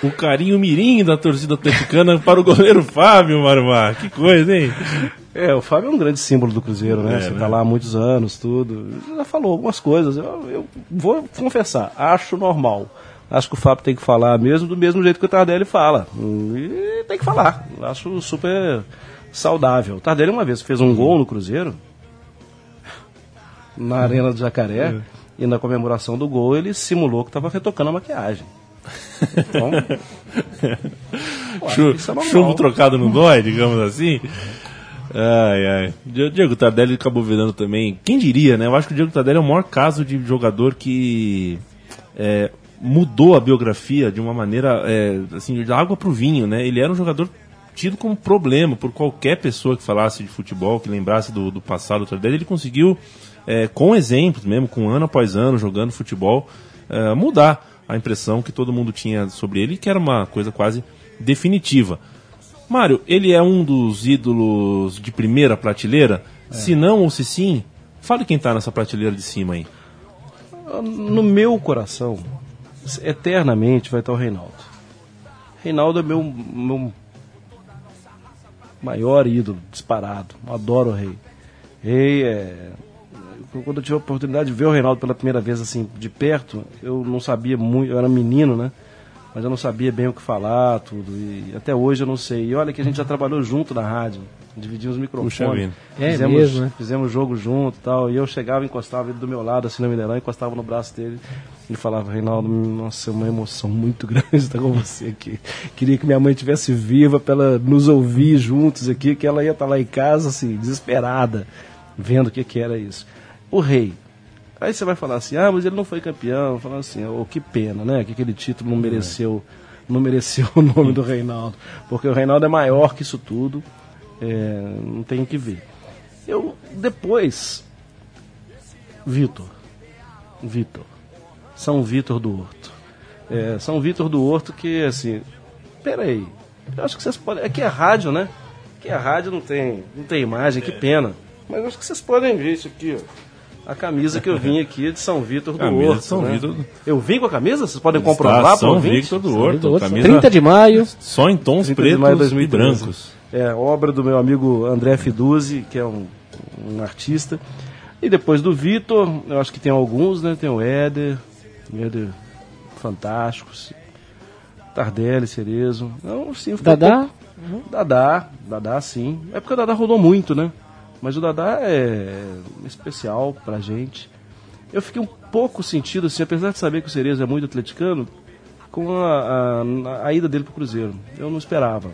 O carinho mirim da torcida atleticana para o goleiro Fábio, Marumar. Que coisa, hein? É, o Fábio é um grande símbolo do Cruzeiro, né? É, Você né? tá lá há muitos anos, tudo. Já falou algumas coisas. Eu, eu vou confessar, acho normal. Acho que o Fábio tem que falar mesmo do mesmo jeito que o Tardelli fala. E tem que falar. Acho super saudável. O Tardelli uma vez fez um gol no Cruzeiro, na Arena do Jacaré, e na comemoração do gol ele simulou que estava retocando a maquiagem. Então, acho Chu- é chumbo trocado não dói, digamos assim. Ai, ai. Di- Diego Tardelli acabou virando também. Quem diria, né? Eu acho que o Diego Tardelli é o maior caso de jogador que é, mudou a biografia de uma maneira é, assim, da água pro vinho, né? Ele era um jogador tido como problema por qualquer pessoa que falasse de futebol, que lembrasse do, do passado do Tardelli. Ele conseguiu, é, com exemplos mesmo, com ano após ano, jogando futebol, é, mudar a impressão que todo mundo tinha sobre ele, que era uma coisa quase definitiva. Mário, ele é um dos ídolos de primeira prateleira? Se não ou se sim, fale quem tá nessa prateleira de cima aí. No meu coração, eternamente vai estar o Reinaldo. Reinaldo é meu, meu maior ídolo, disparado. Adoro o Rei. Rei é. Quando eu tive a oportunidade de ver o Reinaldo pela primeira vez assim de perto, eu não sabia muito, eu era menino, né? Mas eu não sabia bem o que falar, tudo. E até hoje eu não sei. E olha que a gente já trabalhou junto na rádio, dividimos os Puxa microfones. É fizemos, mesmo, né? fizemos jogo junto e tal. E eu chegava, encostava ele do meu lado, assim, no Mineirão, encostava no braço dele. Ele falava, Reinaldo, nossa, é uma emoção muito grande estar com você aqui. Queria que minha mãe estivesse viva para ela nos ouvir juntos aqui, que ela ia estar lá em casa, assim, desesperada, vendo o que, que era isso. O rei. Aí você vai falar assim, ah, mas ele não foi campeão. Falar assim, oh, que pena, né? Que aquele título não mereceu, não mereceu o nome do Reinaldo. Porque o Reinaldo é maior que isso tudo. É, não tem o que ver. Eu, depois, Vitor. Vitor. São Vitor do Horto. É, São Vitor do Horto que, assim, peraí, eu acho que vocês podem, aqui é rádio, né? Aqui é rádio, não tem, não tem imagem, que pena. Mas eu acho que vocês podem ver isso aqui, ó. A camisa que eu vim aqui é de São Vitor do Camisa Horto. São né? Vitor do- Eu vim com a camisa? Vocês podem comprovar São? Victor do Horto. Outro, Camisa 30 de maio. só em tons 30 de pretos maio e 2012. brancos. É, obra do meu amigo André Fiduzzi, que é um, um artista. E depois do Vitor, eu acho que tem alguns, né? Tem o Éder, Éder Fantásticos, Tardelli, Cerezo. Não, sim, fiquei um Dadá. pouco- Dadá, Dadá sim. É porque o Dadá rodou muito, né? Mas o Dadá é especial pra gente. Eu fiquei um pouco sentido, assim, apesar de saber que o Cerezo é muito atleticano, com a, a, a ida dele pro Cruzeiro. Eu não esperava.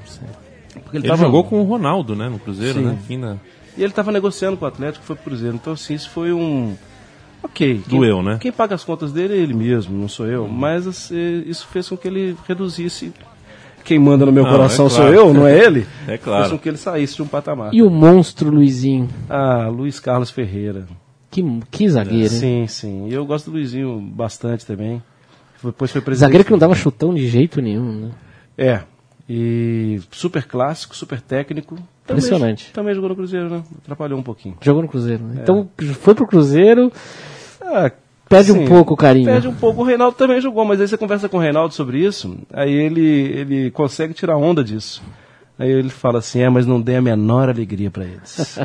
Porque Ele tava- jogou com o Ronaldo, né, no Cruzeiro, Sim. né? Fim da- E ele estava negociando com o Atlético, foi pro Cruzeiro. Então, assim, isso foi um. Ok. quem- Doeu, né? Quem paga as contas dele é ele mesmo, não sou eu. Mas assim, isso fez com que ele reduzisse. Quem manda no meu Não, coração é sou claro. eu, não é ele? É claro. Fez com que ele saísse de um patamar. E o monstro Luizinho. Ah, Luiz Carlos Ferreira. Que, que zagueiro, hein? Sim, sim. E eu gosto do Luizinho bastante também. Depois foi presidente. Zagueiro que não dava chutão de jeito nenhum, né? É. E super clássico, super técnico. Também- Impressionante. Também jogou no Cruzeiro, né? Atrapalhou um pouquinho. Jogou no Cruzeiro, né? Então foi pro Cruzeiro, Ah, perde um sim, pouco o carinho. Perde um pouco. O Reinaldo também jogou, mas aí você conversa com o Reinaldo sobre isso, aí ele, ele consegue tirar onda disso. Aí ele fala assim, é, mas não dei a menor alegria pra eles.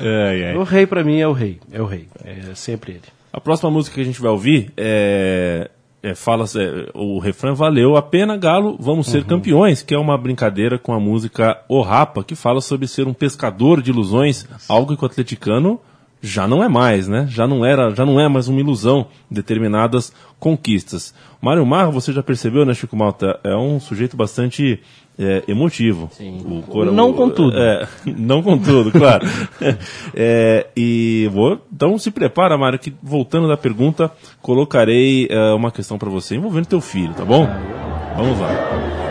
Ai, ai. o rei pra mim é o rei, é o rei, é sempre ele. A próxima música que a gente vai ouvir é, é, fala é, o refrão valeu a pena Galo, vamos Uhum. ser campeões, que é uma brincadeira com a música O Rapa, que fala sobre ser um pescador de ilusões, algo que o atleticano já não é mais, né? Já não era, já não é mais uma ilusão determinadas conquistas. Mário Marro, você já percebeu, né, Chico Malta, é um sujeito bastante é, emotivo. O cora- Não o- com tudo. É, não com tudo, claro. É, e vou, então se prepara, Mário, que voltando da pergunta, colocarei é, uma questão para você envolvendo teu filho, tá bom? Vamos lá.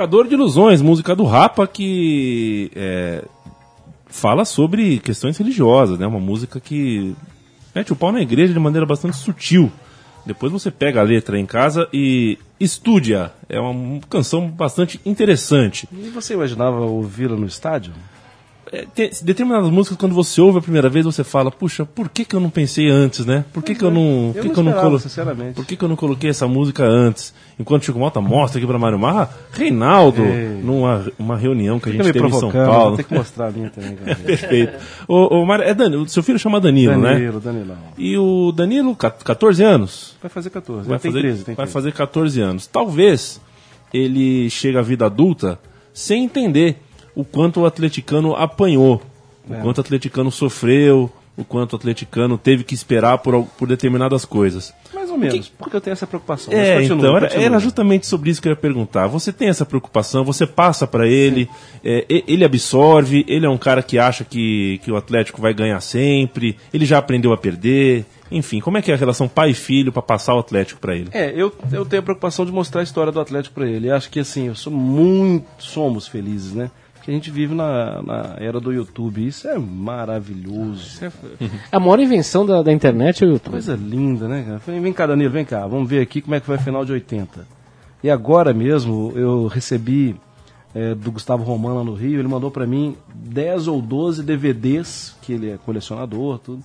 Pescador de Ilusões, música do Rapa que é, fala sobre questões religiosas, né? Uma música que mete o pau na igreja de maneira bastante sutil. Depois você pega a letra em casa e estude-a. É uma canção bastante interessante. E você imaginava ouvi-la no estádio? É, tem- determinadas músicas, quando você ouve a primeira vez, você fala, puxa, por que, que eu não pensei antes, né? Por que, que eu não. Por Eu que, não que eu não colo- sinceramente. Por que, que eu não coloquei essa música antes? Enquanto o Chico Malta mostra aqui pra Mário Marra, Reinaldo, Ei. numa uma reunião que a Fica gente me teve em São Paulo. ter que mostrar a minha também. cara. Perfeito. O, o Mário, é Dani, o seu filho chama Danilo, né? Danilo, Danilão. E o Danilo, ca- 14 anos? Vai fazer 14. Vai tem fazer, 13, tem vai 13. fazer 14 anos. Talvez ele chegue à vida adulta sem entender o quanto o atleticano apanhou, o É. quanto o atleticano sofreu, o quanto o atleticano teve que esperar por, por determinadas coisas. Mais ou menos, porque eu tenho essa preocupação. É, continua, então, era, era justamente sobre isso que eu ia perguntar. Você tem essa preocupação, você passa pra ele, é, ele absorve, ele é um cara que acha que, que o Atlético vai ganhar sempre, ele já aprendeu a perder. Enfim, como é que é a relação pai e filho pra passar o Atlético pra ele? É, eu, eu tenho a preocupação de mostrar a história do Atlético pra ele. Eu acho que assim, eu sou muito. Somos felizes, né? Porque a gente vive na, na era do YouTube. Isso é maravilhoso. A maior invenção da, da internet é o YouTube. Coisa linda, né, cara? Falei, Vem cá, Danilo, vem cá. Vamos ver aqui como é que foi a final de 80. E agora mesmo eu recebi é, do Gustavo Romano lá no Rio, ele mandou pra mim 10 ou 12 DVDs, que ele é colecionador, tudo,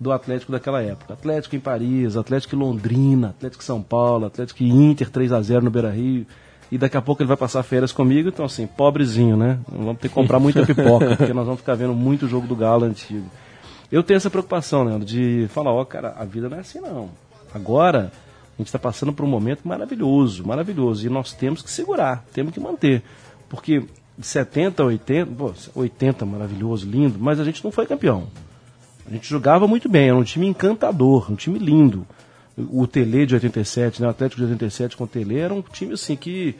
do Atlético daquela época. Atlético em Paris, Atlético em Londrina, Atlético em São Paulo, Atlético em Inter 3 a 0 no Beira-Rio. E daqui a pouco ele vai passar férias comigo, então assim, pobrezinho, né? Vamos ter que comprar muita pipoca, porque nós vamos ficar vendo muito jogo do Galo antigo. Eu tenho essa preocupação, Leandro, de falar, ó, cara, a vida não é assim não. Agora, a gente está passando por um momento maravilhoso, maravilhoso. E nós temos que segurar, temos que manter. Porque de 70 a 80, pô, 80 maravilhoso, lindo, mas a gente não foi campeão. A gente jogava muito bem, era um time encantador, um time lindo. O Tele de 87, né, o Atlético de 87 com o Tele era um time assim que,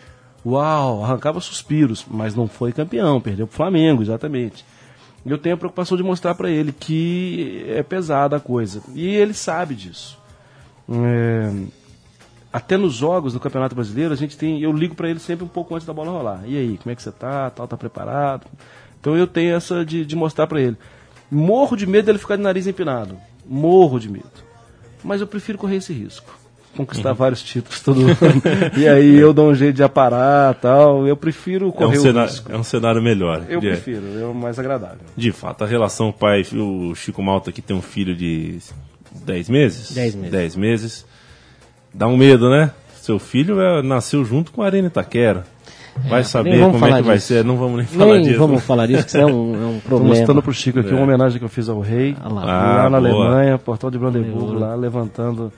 uau, arrancava suspiros, mas não foi campeão, perdeu pro Flamengo, exatamente. Eu tenho a preocupação de mostrar para ele que é pesada a coisa. E ele sabe disso. É, até nos jogos do Campeonato Brasileiro, a gente tem, eu ligo para ele sempre um pouco antes da bola rolar. E aí, como é que você tá? Tal, tá preparado? Então eu tenho essa de, de mostrar para ele. Morro de medo dele ficar de nariz empinado. Morro de medo. Mas eu prefiro correr esse risco. Conquistar vários títulos todo ano. e aí eu dou um jeito de aparar tal. Eu prefiro É um, correr o cenário, risco. é um cenário melhor. Eu de, prefiro, é mais agradável. de fato, a relação pai o Chico Malta que tem um filho de 10 meses? 10 meses. 10 meses. Dá um medo, né? Seu filho é, nasceu junto com a Arena Itaquera. Vai nem saber como é que vai disso. ser, não vamos nem falar Nem disso. vamos falar disso, que isso é um, é um Estou problema. mostrando pro Chico aqui uma homenagem que eu fiz ao rei. Ah lá. Ah, lá na boa. Alemanha, Portal de Brandeburgo, lá levantando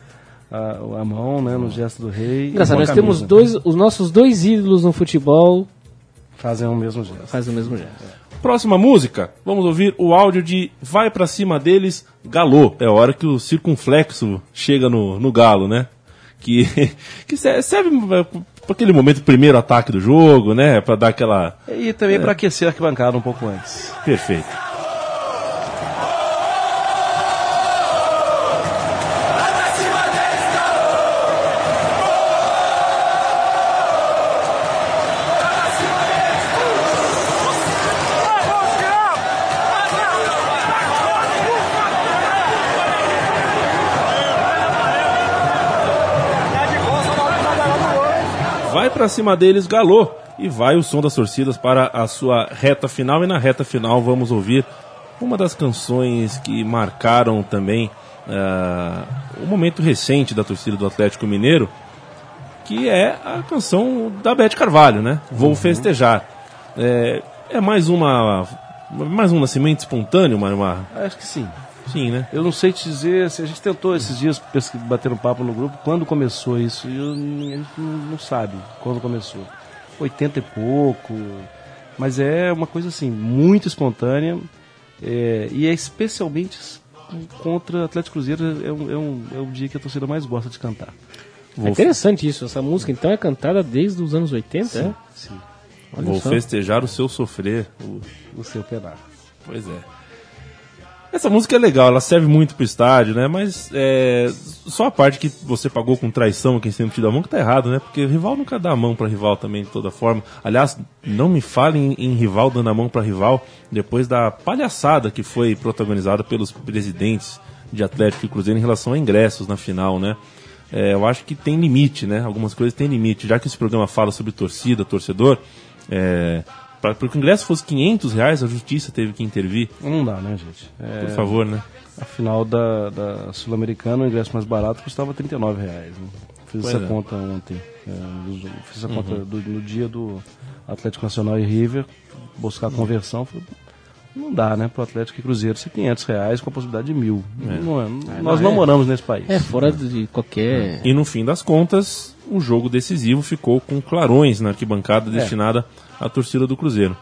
a, a mão, né, no gesto do rei. Engraçado, nós com a temos camisa. dois, os nossos dois ídolos no futebol Fazem o mesmo gesto. fazem o mesmo jeito. Próxima música, vamos ouvir o áudio de Vai Pra Cima Deles, Galô. É a hora que o circunflexo chega no, no galo, né? Que, que se- serve para aquele momento, primeiro ataque do jogo, né? Pra dar aquela... E também para aquecer a arquibancada um pouco antes. Perfeito. Vai pra cima deles, galô. E vai o som das torcidas para a sua reta final. E na reta final vamos ouvir uma das canções que marcaram também ah, o momento recente da torcida do Atlético Mineiro, que é a canção da Beth Carvalho, né? Vou festejar. É, é mais uma mais um nascimento espontâneo, uma- Acho que sim. Sim, né? Eu não sei te dizer, se a gente tentou esses dias bater um papo no grupo, quando começou isso, e eu, a gente não, sabe quando começou. 80 e pouco, mas é uma coisa assim, muito espontânea, é, e é especialmente contra Atlético Cruzeiro, é, um, é, um, é o dia que a torcida mais gosta de cantar. É interessante isso. Essa música, então, é cantada desde os anos 80, é? Sim, Olha Vou só. festejar o seu sofrer. O- o seu pedaço. Pois é. Essa música é legal, ela serve muito pro estádio, né? Mas é, só a parte que você pagou com traição quem sempre te dá a mão que tá errado, né? Porque rival nunca dá a mão pra rival também, de toda forma. Aliás, não me falem em, rival dando a mão pra rival depois da palhaçada que foi protagonizada pelos presidentes de Atlético e Cruzeiro em relação a ingressos na final, né? É, eu acho que tem limite, né? Algumas coisas têm limite. Já que esse programa fala sobre torcida, torcedor, é, para o ingresso fosse 500 reais, a justiça teve que intervir. Não dá, né, gente? É, Por favor, né? A final da, da Sul-Americana, o ingresso mais barato custava 39 reais. Né? Fiz Pois essa é. conta ontem. É, fiz essa Uhum. conta do- no dia do Atlético Nacional e River, buscar a conversão. Falei, não dá, né, pro Atlético e Cruzeiro ser 500 reais com a possibilidade de mil. Não é, nós não é. moramos nesse país. É, fora de qualquer... E no fim das contas, o jogo decisivo ficou com clarões na arquibancada destinada à torcida do Cruzeiro.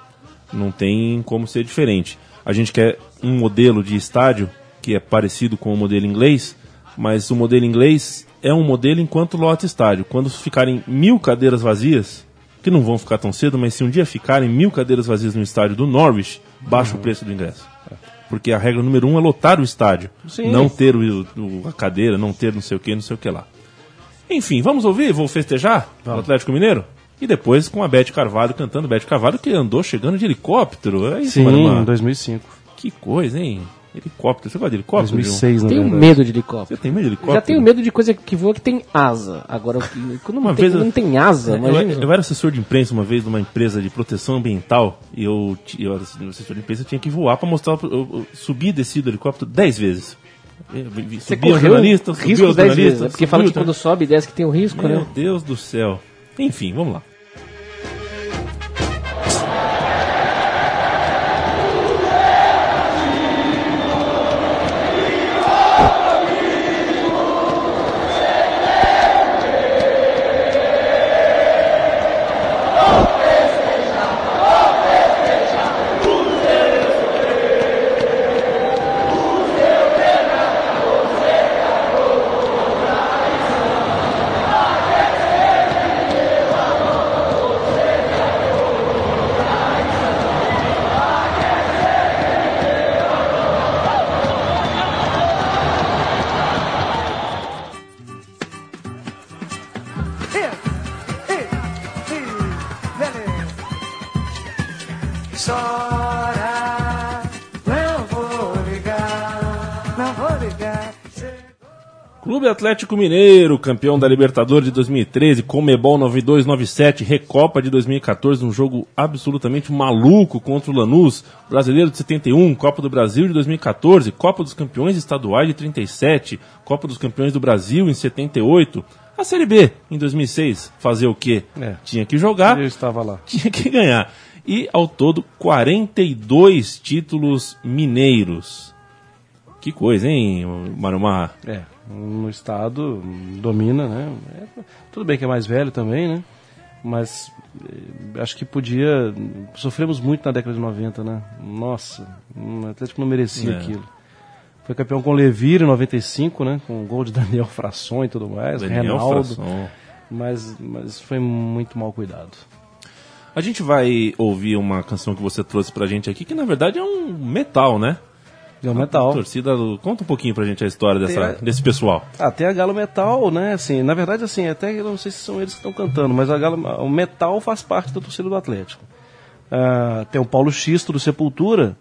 Não tem como ser diferente. A gente quer um modelo de estádio que é parecido com o modelo inglês, mas o modelo inglês é um modelo enquanto lote estádio. Quando ficarem mil cadeiras vazias, que não vão ficar tão cedo, mas se um dia ficarem mil cadeiras vazias no estádio do Norwich, baixa o preço do ingresso. Porque a regra número um é lotar o estádio. Sim. Não ter o, o- a cadeira, não ter não sei o que, não sei o que lá. Enfim, vamos ouvir? Vou festejar o Atlético Mineiro? E depois com a Beth Carvalho cantando. Beth Carvalho que andou chegando de helicóptero. É isso, Sim, Marimar? em 2005. Que coisa, hein? Helicóptero. Você gosta de helicóptero? João? 2006, na Tenho verdade. medo de Você helicóptero. tem medo de helicóptero? Já tenho medo de coisa que voa que tem asa. Agora, quando não, Uma tem, vez eu- não tem asa, Eu, imagina. eu era assessor de imprensa uma vez de uma empresa de proteção ambiental e eu, eu era assessor de imprensa eu tinha que voar para mostrar. Eu, eu subi e desci do helicóptero 10 vezes. Eu vi- Você subi o correu jornalista, subi risco o 10 jornalista, vezes. né? Porque fala que quando sobe e desce que tem o risco, Meu né? Deus do céu. Enfim, vamos lá. Chora, não vou ligar, não vou ligar. Clube Atlético Mineiro, campeão da Libertadores de 2013, Comebol 9297, Recopa de 2014, um jogo absolutamente maluco contra o Lanús, Brasileiro de 71, Copa do Brasil de 2014, Copa dos Campeões Estaduais de 37, Copa dos Campeões do Brasil em 78, a Série B em 2006, fazer o quê? É. Tinha que jogar, Eu estava lá. tinha que ganhar. E ao todo 42 títulos mineiros. Que coisa, hein, Maromar? É, no estado domina, né? É, tudo bem que é mais velho também, né? Mas eh, acho que podia. Sofremos muito na década de 90, né? Nossa, o Atlético não merecia É. aquilo. Foi campeão com o Levir em 95, né? Com o gol de Daniel Frasson e tudo mais, Daniel Renaldo. Frasson. Mas, mas foi muito mal cuidado. A gente vai ouvir uma canção que você trouxe pra gente aqui, que na verdade é um metal, né? Deu A metal. torcida do... Conta um pouquinho pra gente a história dessa, Tem- desse pessoal. Até a Galo Metal, né? Assim, na verdade, assim, até eu não sei se são eles que estão cantando, mas a Galo, o metal faz parte da torcida do Atlético. Ah, tem o Paulo Xisto do Sepultura,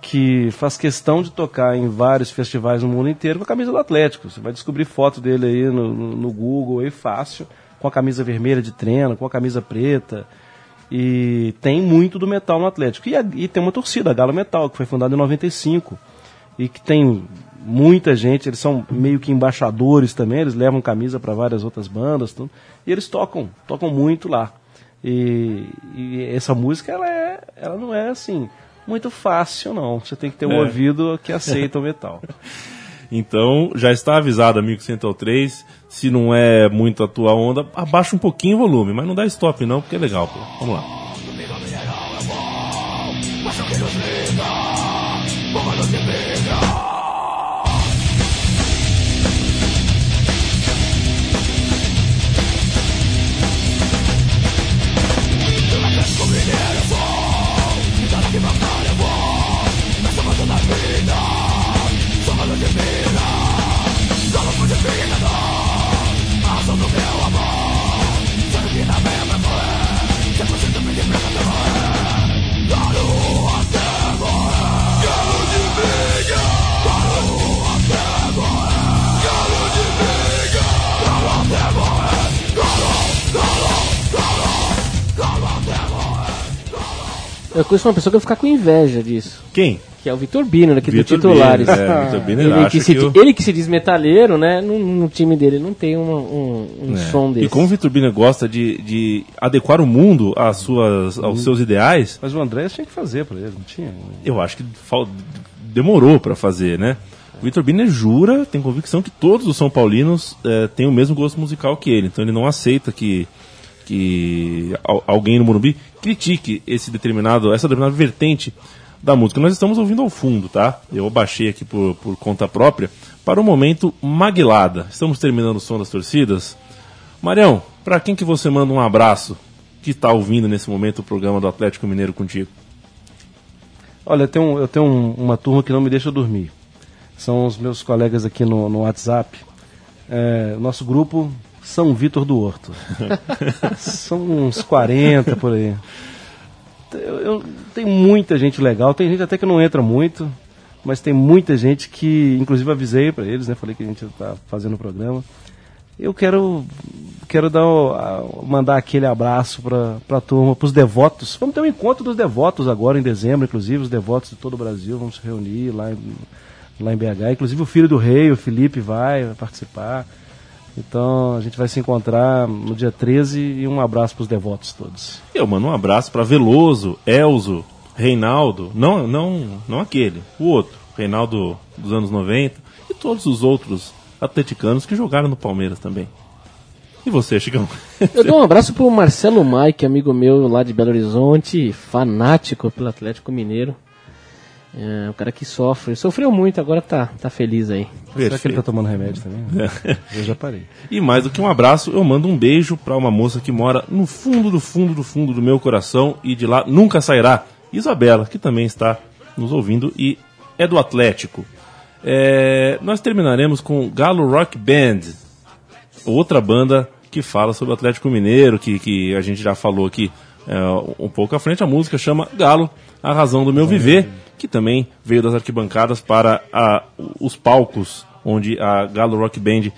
que faz questão de tocar em vários festivais no mundo inteiro com a camisa do Atlético. Você vai descobrir foto dele aí no, no- no Google aí fácil, com a camisa vermelha de treino, com a camisa preta. E tem muito do metal no Atlético. E, a- e tem uma torcida, a Galo Metal, que foi fundada em 95 e que tem muita gente, eles são meio que embaixadores também, eles levam camisa para várias outras bandas, tudo, e eles tocam, tocam muito lá. E, e essa música ela é, ela não é assim muito fácil, não. Você tem que ter um É. ouvido que aceita o metal. Então, já está avisado, amigo Central 3. Se não é muito a tua onda, abaixa um pouquinho o volume, mas não dá stop não, porque é legal, pô. Vamos lá. Eu conheço uma pessoa que vai ficar com inveja disso. Quem? Que é o Vitor Bino, aqui Vitor do Titulares. Bino, é, Vitor Bino, ele acha que se, que o- ele que se diz metalheiro, né? No, no time dele não tem uma- um, um É. som desse. E como o Vitor Bina gosta de, de adequar o mundo às suas, aos seus ideais, Mas o André tinha que fazer pra ele, não tinha? eu acho que fal- demorou para fazer, né? O Vitor Biner jura, tem convicção que todos os São Paulinos eh, têm o mesmo gosto musical que ele. Então ele não aceita que, que al- alguém no Morumbi critique esse determinado, essa determinada vertente da música. Nós estamos ouvindo ao fundo, tá? Eu baixei aqui por, por conta própria para o momento Maguilada. Estamos terminando o som das torcidas. Marião, para quem que você manda um abraço que está ouvindo nesse momento o programa do Atlético Mineiro contigo? Olha, eu tenho, eu tenho um- uma turma que não me deixa dormir. São os meus colegas aqui no, no WhatsApp. É, nosso grupo São Vitor do Horto. São uns 40 por aí. Eu, eu- tem muita gente legal, tem gente até que não entra muito, mas tem muita gente que, inclusive avisei para eles, né? Falei que a gente está fazendo o programa. Eu quero quero dar mandar aquele abraço para a turma, para os devotos. Vamos ter um encontro dos devotos agora em dezembro, inclusive os devotos de todo o Brasil vão se reunir lá em, lá em BH. Inclusive o filho do rei, o Felipe, vai participar. Então a gente vai se encontrar no dia 13 e um abraço para os devotos todos. Eu mando um abraço para Veloso, Elzo, Reinaldo, não, não, não aquele, o outro, Reinaldo dos anos 90 e todos os outros atleticanos que jogaram no Palmeiras também. E você, Chicão? Eu dou um abraço pro Marcelo Mike, amigo meu lá de Belo Horizonte, fanático pelo Atlético Mineiro. É, o cara que sofre, sofreu muito, agora tá, tá feliz aí. Será que ele está tomando remédio também? Eu já parei. E mais do que um abraço, eu mando um beijo para uma moça que mora no fundo do fundo do fundo do meu coração e de lá nunca sairá. Isabela, que também está nos ouvindo e é do Atlético. É, nós terminaremos com Galo Rock Band, outra banda que fala sobre o Atlético Mineiro, que, que a gente já falou aqui é, um pouco à frente. A música chama Galo, a razão do meu viver, que também veio das arquibancadas para a- os palcos onde a Galo Rock Band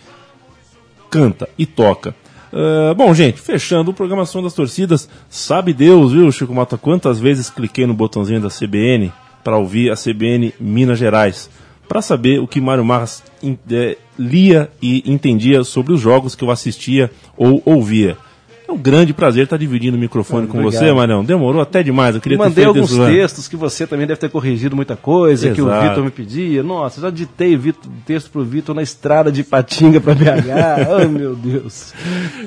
canta e toca. Ah, bom, gente, fechando o programação das torcidas, sabe Deus, viu, Chico Mata, quantas vezes cliquei no botãozinho da CBN para ouvir a CBN Minas Gerais, para saber o que Mário Marras eh, lia e entendia sobre os jogos que eu assistia ou ouvia. É um grande prazer estar dividindo o microfone com Obrigado. você, Marião. Demorou até demais, eu queria ter Mandei feito alguns textos que você também deve ter corrigido muita coisa, que o Exato. Vitor me pedia. Nossa, já ditei Vitor- texto pro Vitor na estrada de Patinga para BH. Ai, meu Deus.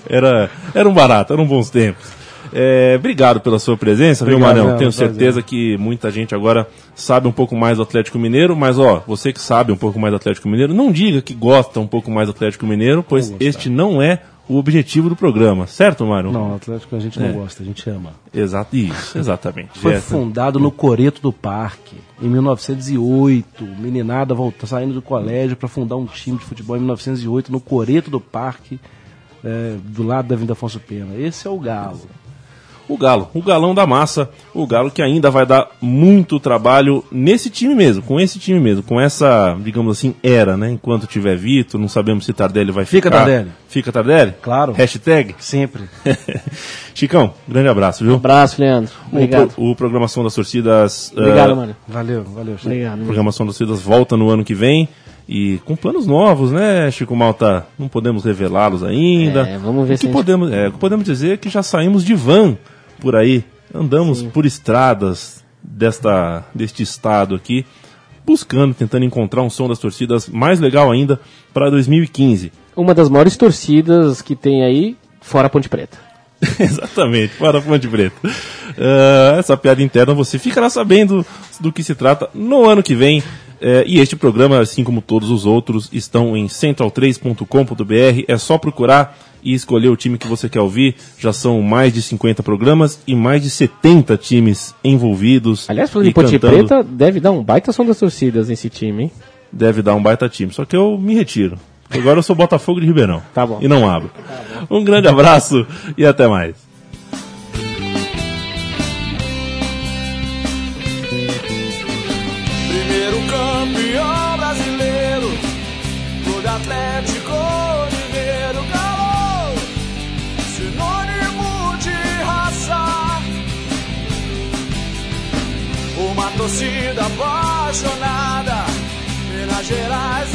Era, era um barato, eram bons tempos. É, obrigado pela sua presença, viu, Obrigado, Marião? Leandro, Tenho prazer. certeza que muita gente agora sabe um pouco mais do Atlético Mineiro, mas ó, você que sabe um pouco mais do Atlético Mineiro, não diga que gosta um pouco mais do Atlético Mineiro, pois este não é o objetivo do programa, certo, Mário? Não, o Atlético a gente não gosta, a gente ama. Exato, isso, exatamente. Foi É, fundado no Coreto do Parque, em 1908. Meninada voltou, saindo do colégio para fundar um time de futebol em 1908 no Coreto do Parque, é, do lado da Avenida Afonso Pena. Esse é o Galo. O Galo, o galão da massa, o Galo que ainda vai dar muito trabalho nesse time mesmo, com esse time mesmo, com essa, digamos assim, era, né? Enquanto tiver Vitor, não sabemos se Tardelli vai Fica ficar. Tardelli. Fica Tardelli? Claro. Hashtag? Sempre. Chicão, grande abraço, viu? Abraço, Leandro. O, Obrigado. pro- o Programação das Torcidas. Obrigado, eh, mano. Valeu, valeu. Chico. Obrigado. a Programação das Torcidas volta no ano que vem. E com planos novos, né, Chico Malta? Não podemos revelá-los ainda. É, vamos ver o se que gente- podemos, é, o que podemos dizer é que já saímos de van por aí. Andamos por estradas desta, deste estado aqui, buscando, tentando encontrar um som das torcidas mais legal ainda para 2015. Uma das maiores torcidas que tem aí, fora a Ponte Preta. Exatamente, para a Ponte Preta. Uh, essa piada interna você ficará sabendo do que se trata no ano que vem. Uh, e este programa, assim como todos os outros, estão em central3.com.br. É só procurar e escolher o time que você quer ouvir. Já são mais de 50 programas e mais de 70 times envolvidos. Aliás, falando de Ponte. Preta, deve dar um baita som das torcidas nesse time, hein? Deve dar um baita time. Só que eu me retiro. Agora eu sou Botafogo de Ribeirão. Tá bom. E não abro. Um grande abraço e até mais. Apaixonada, Minas Gerais.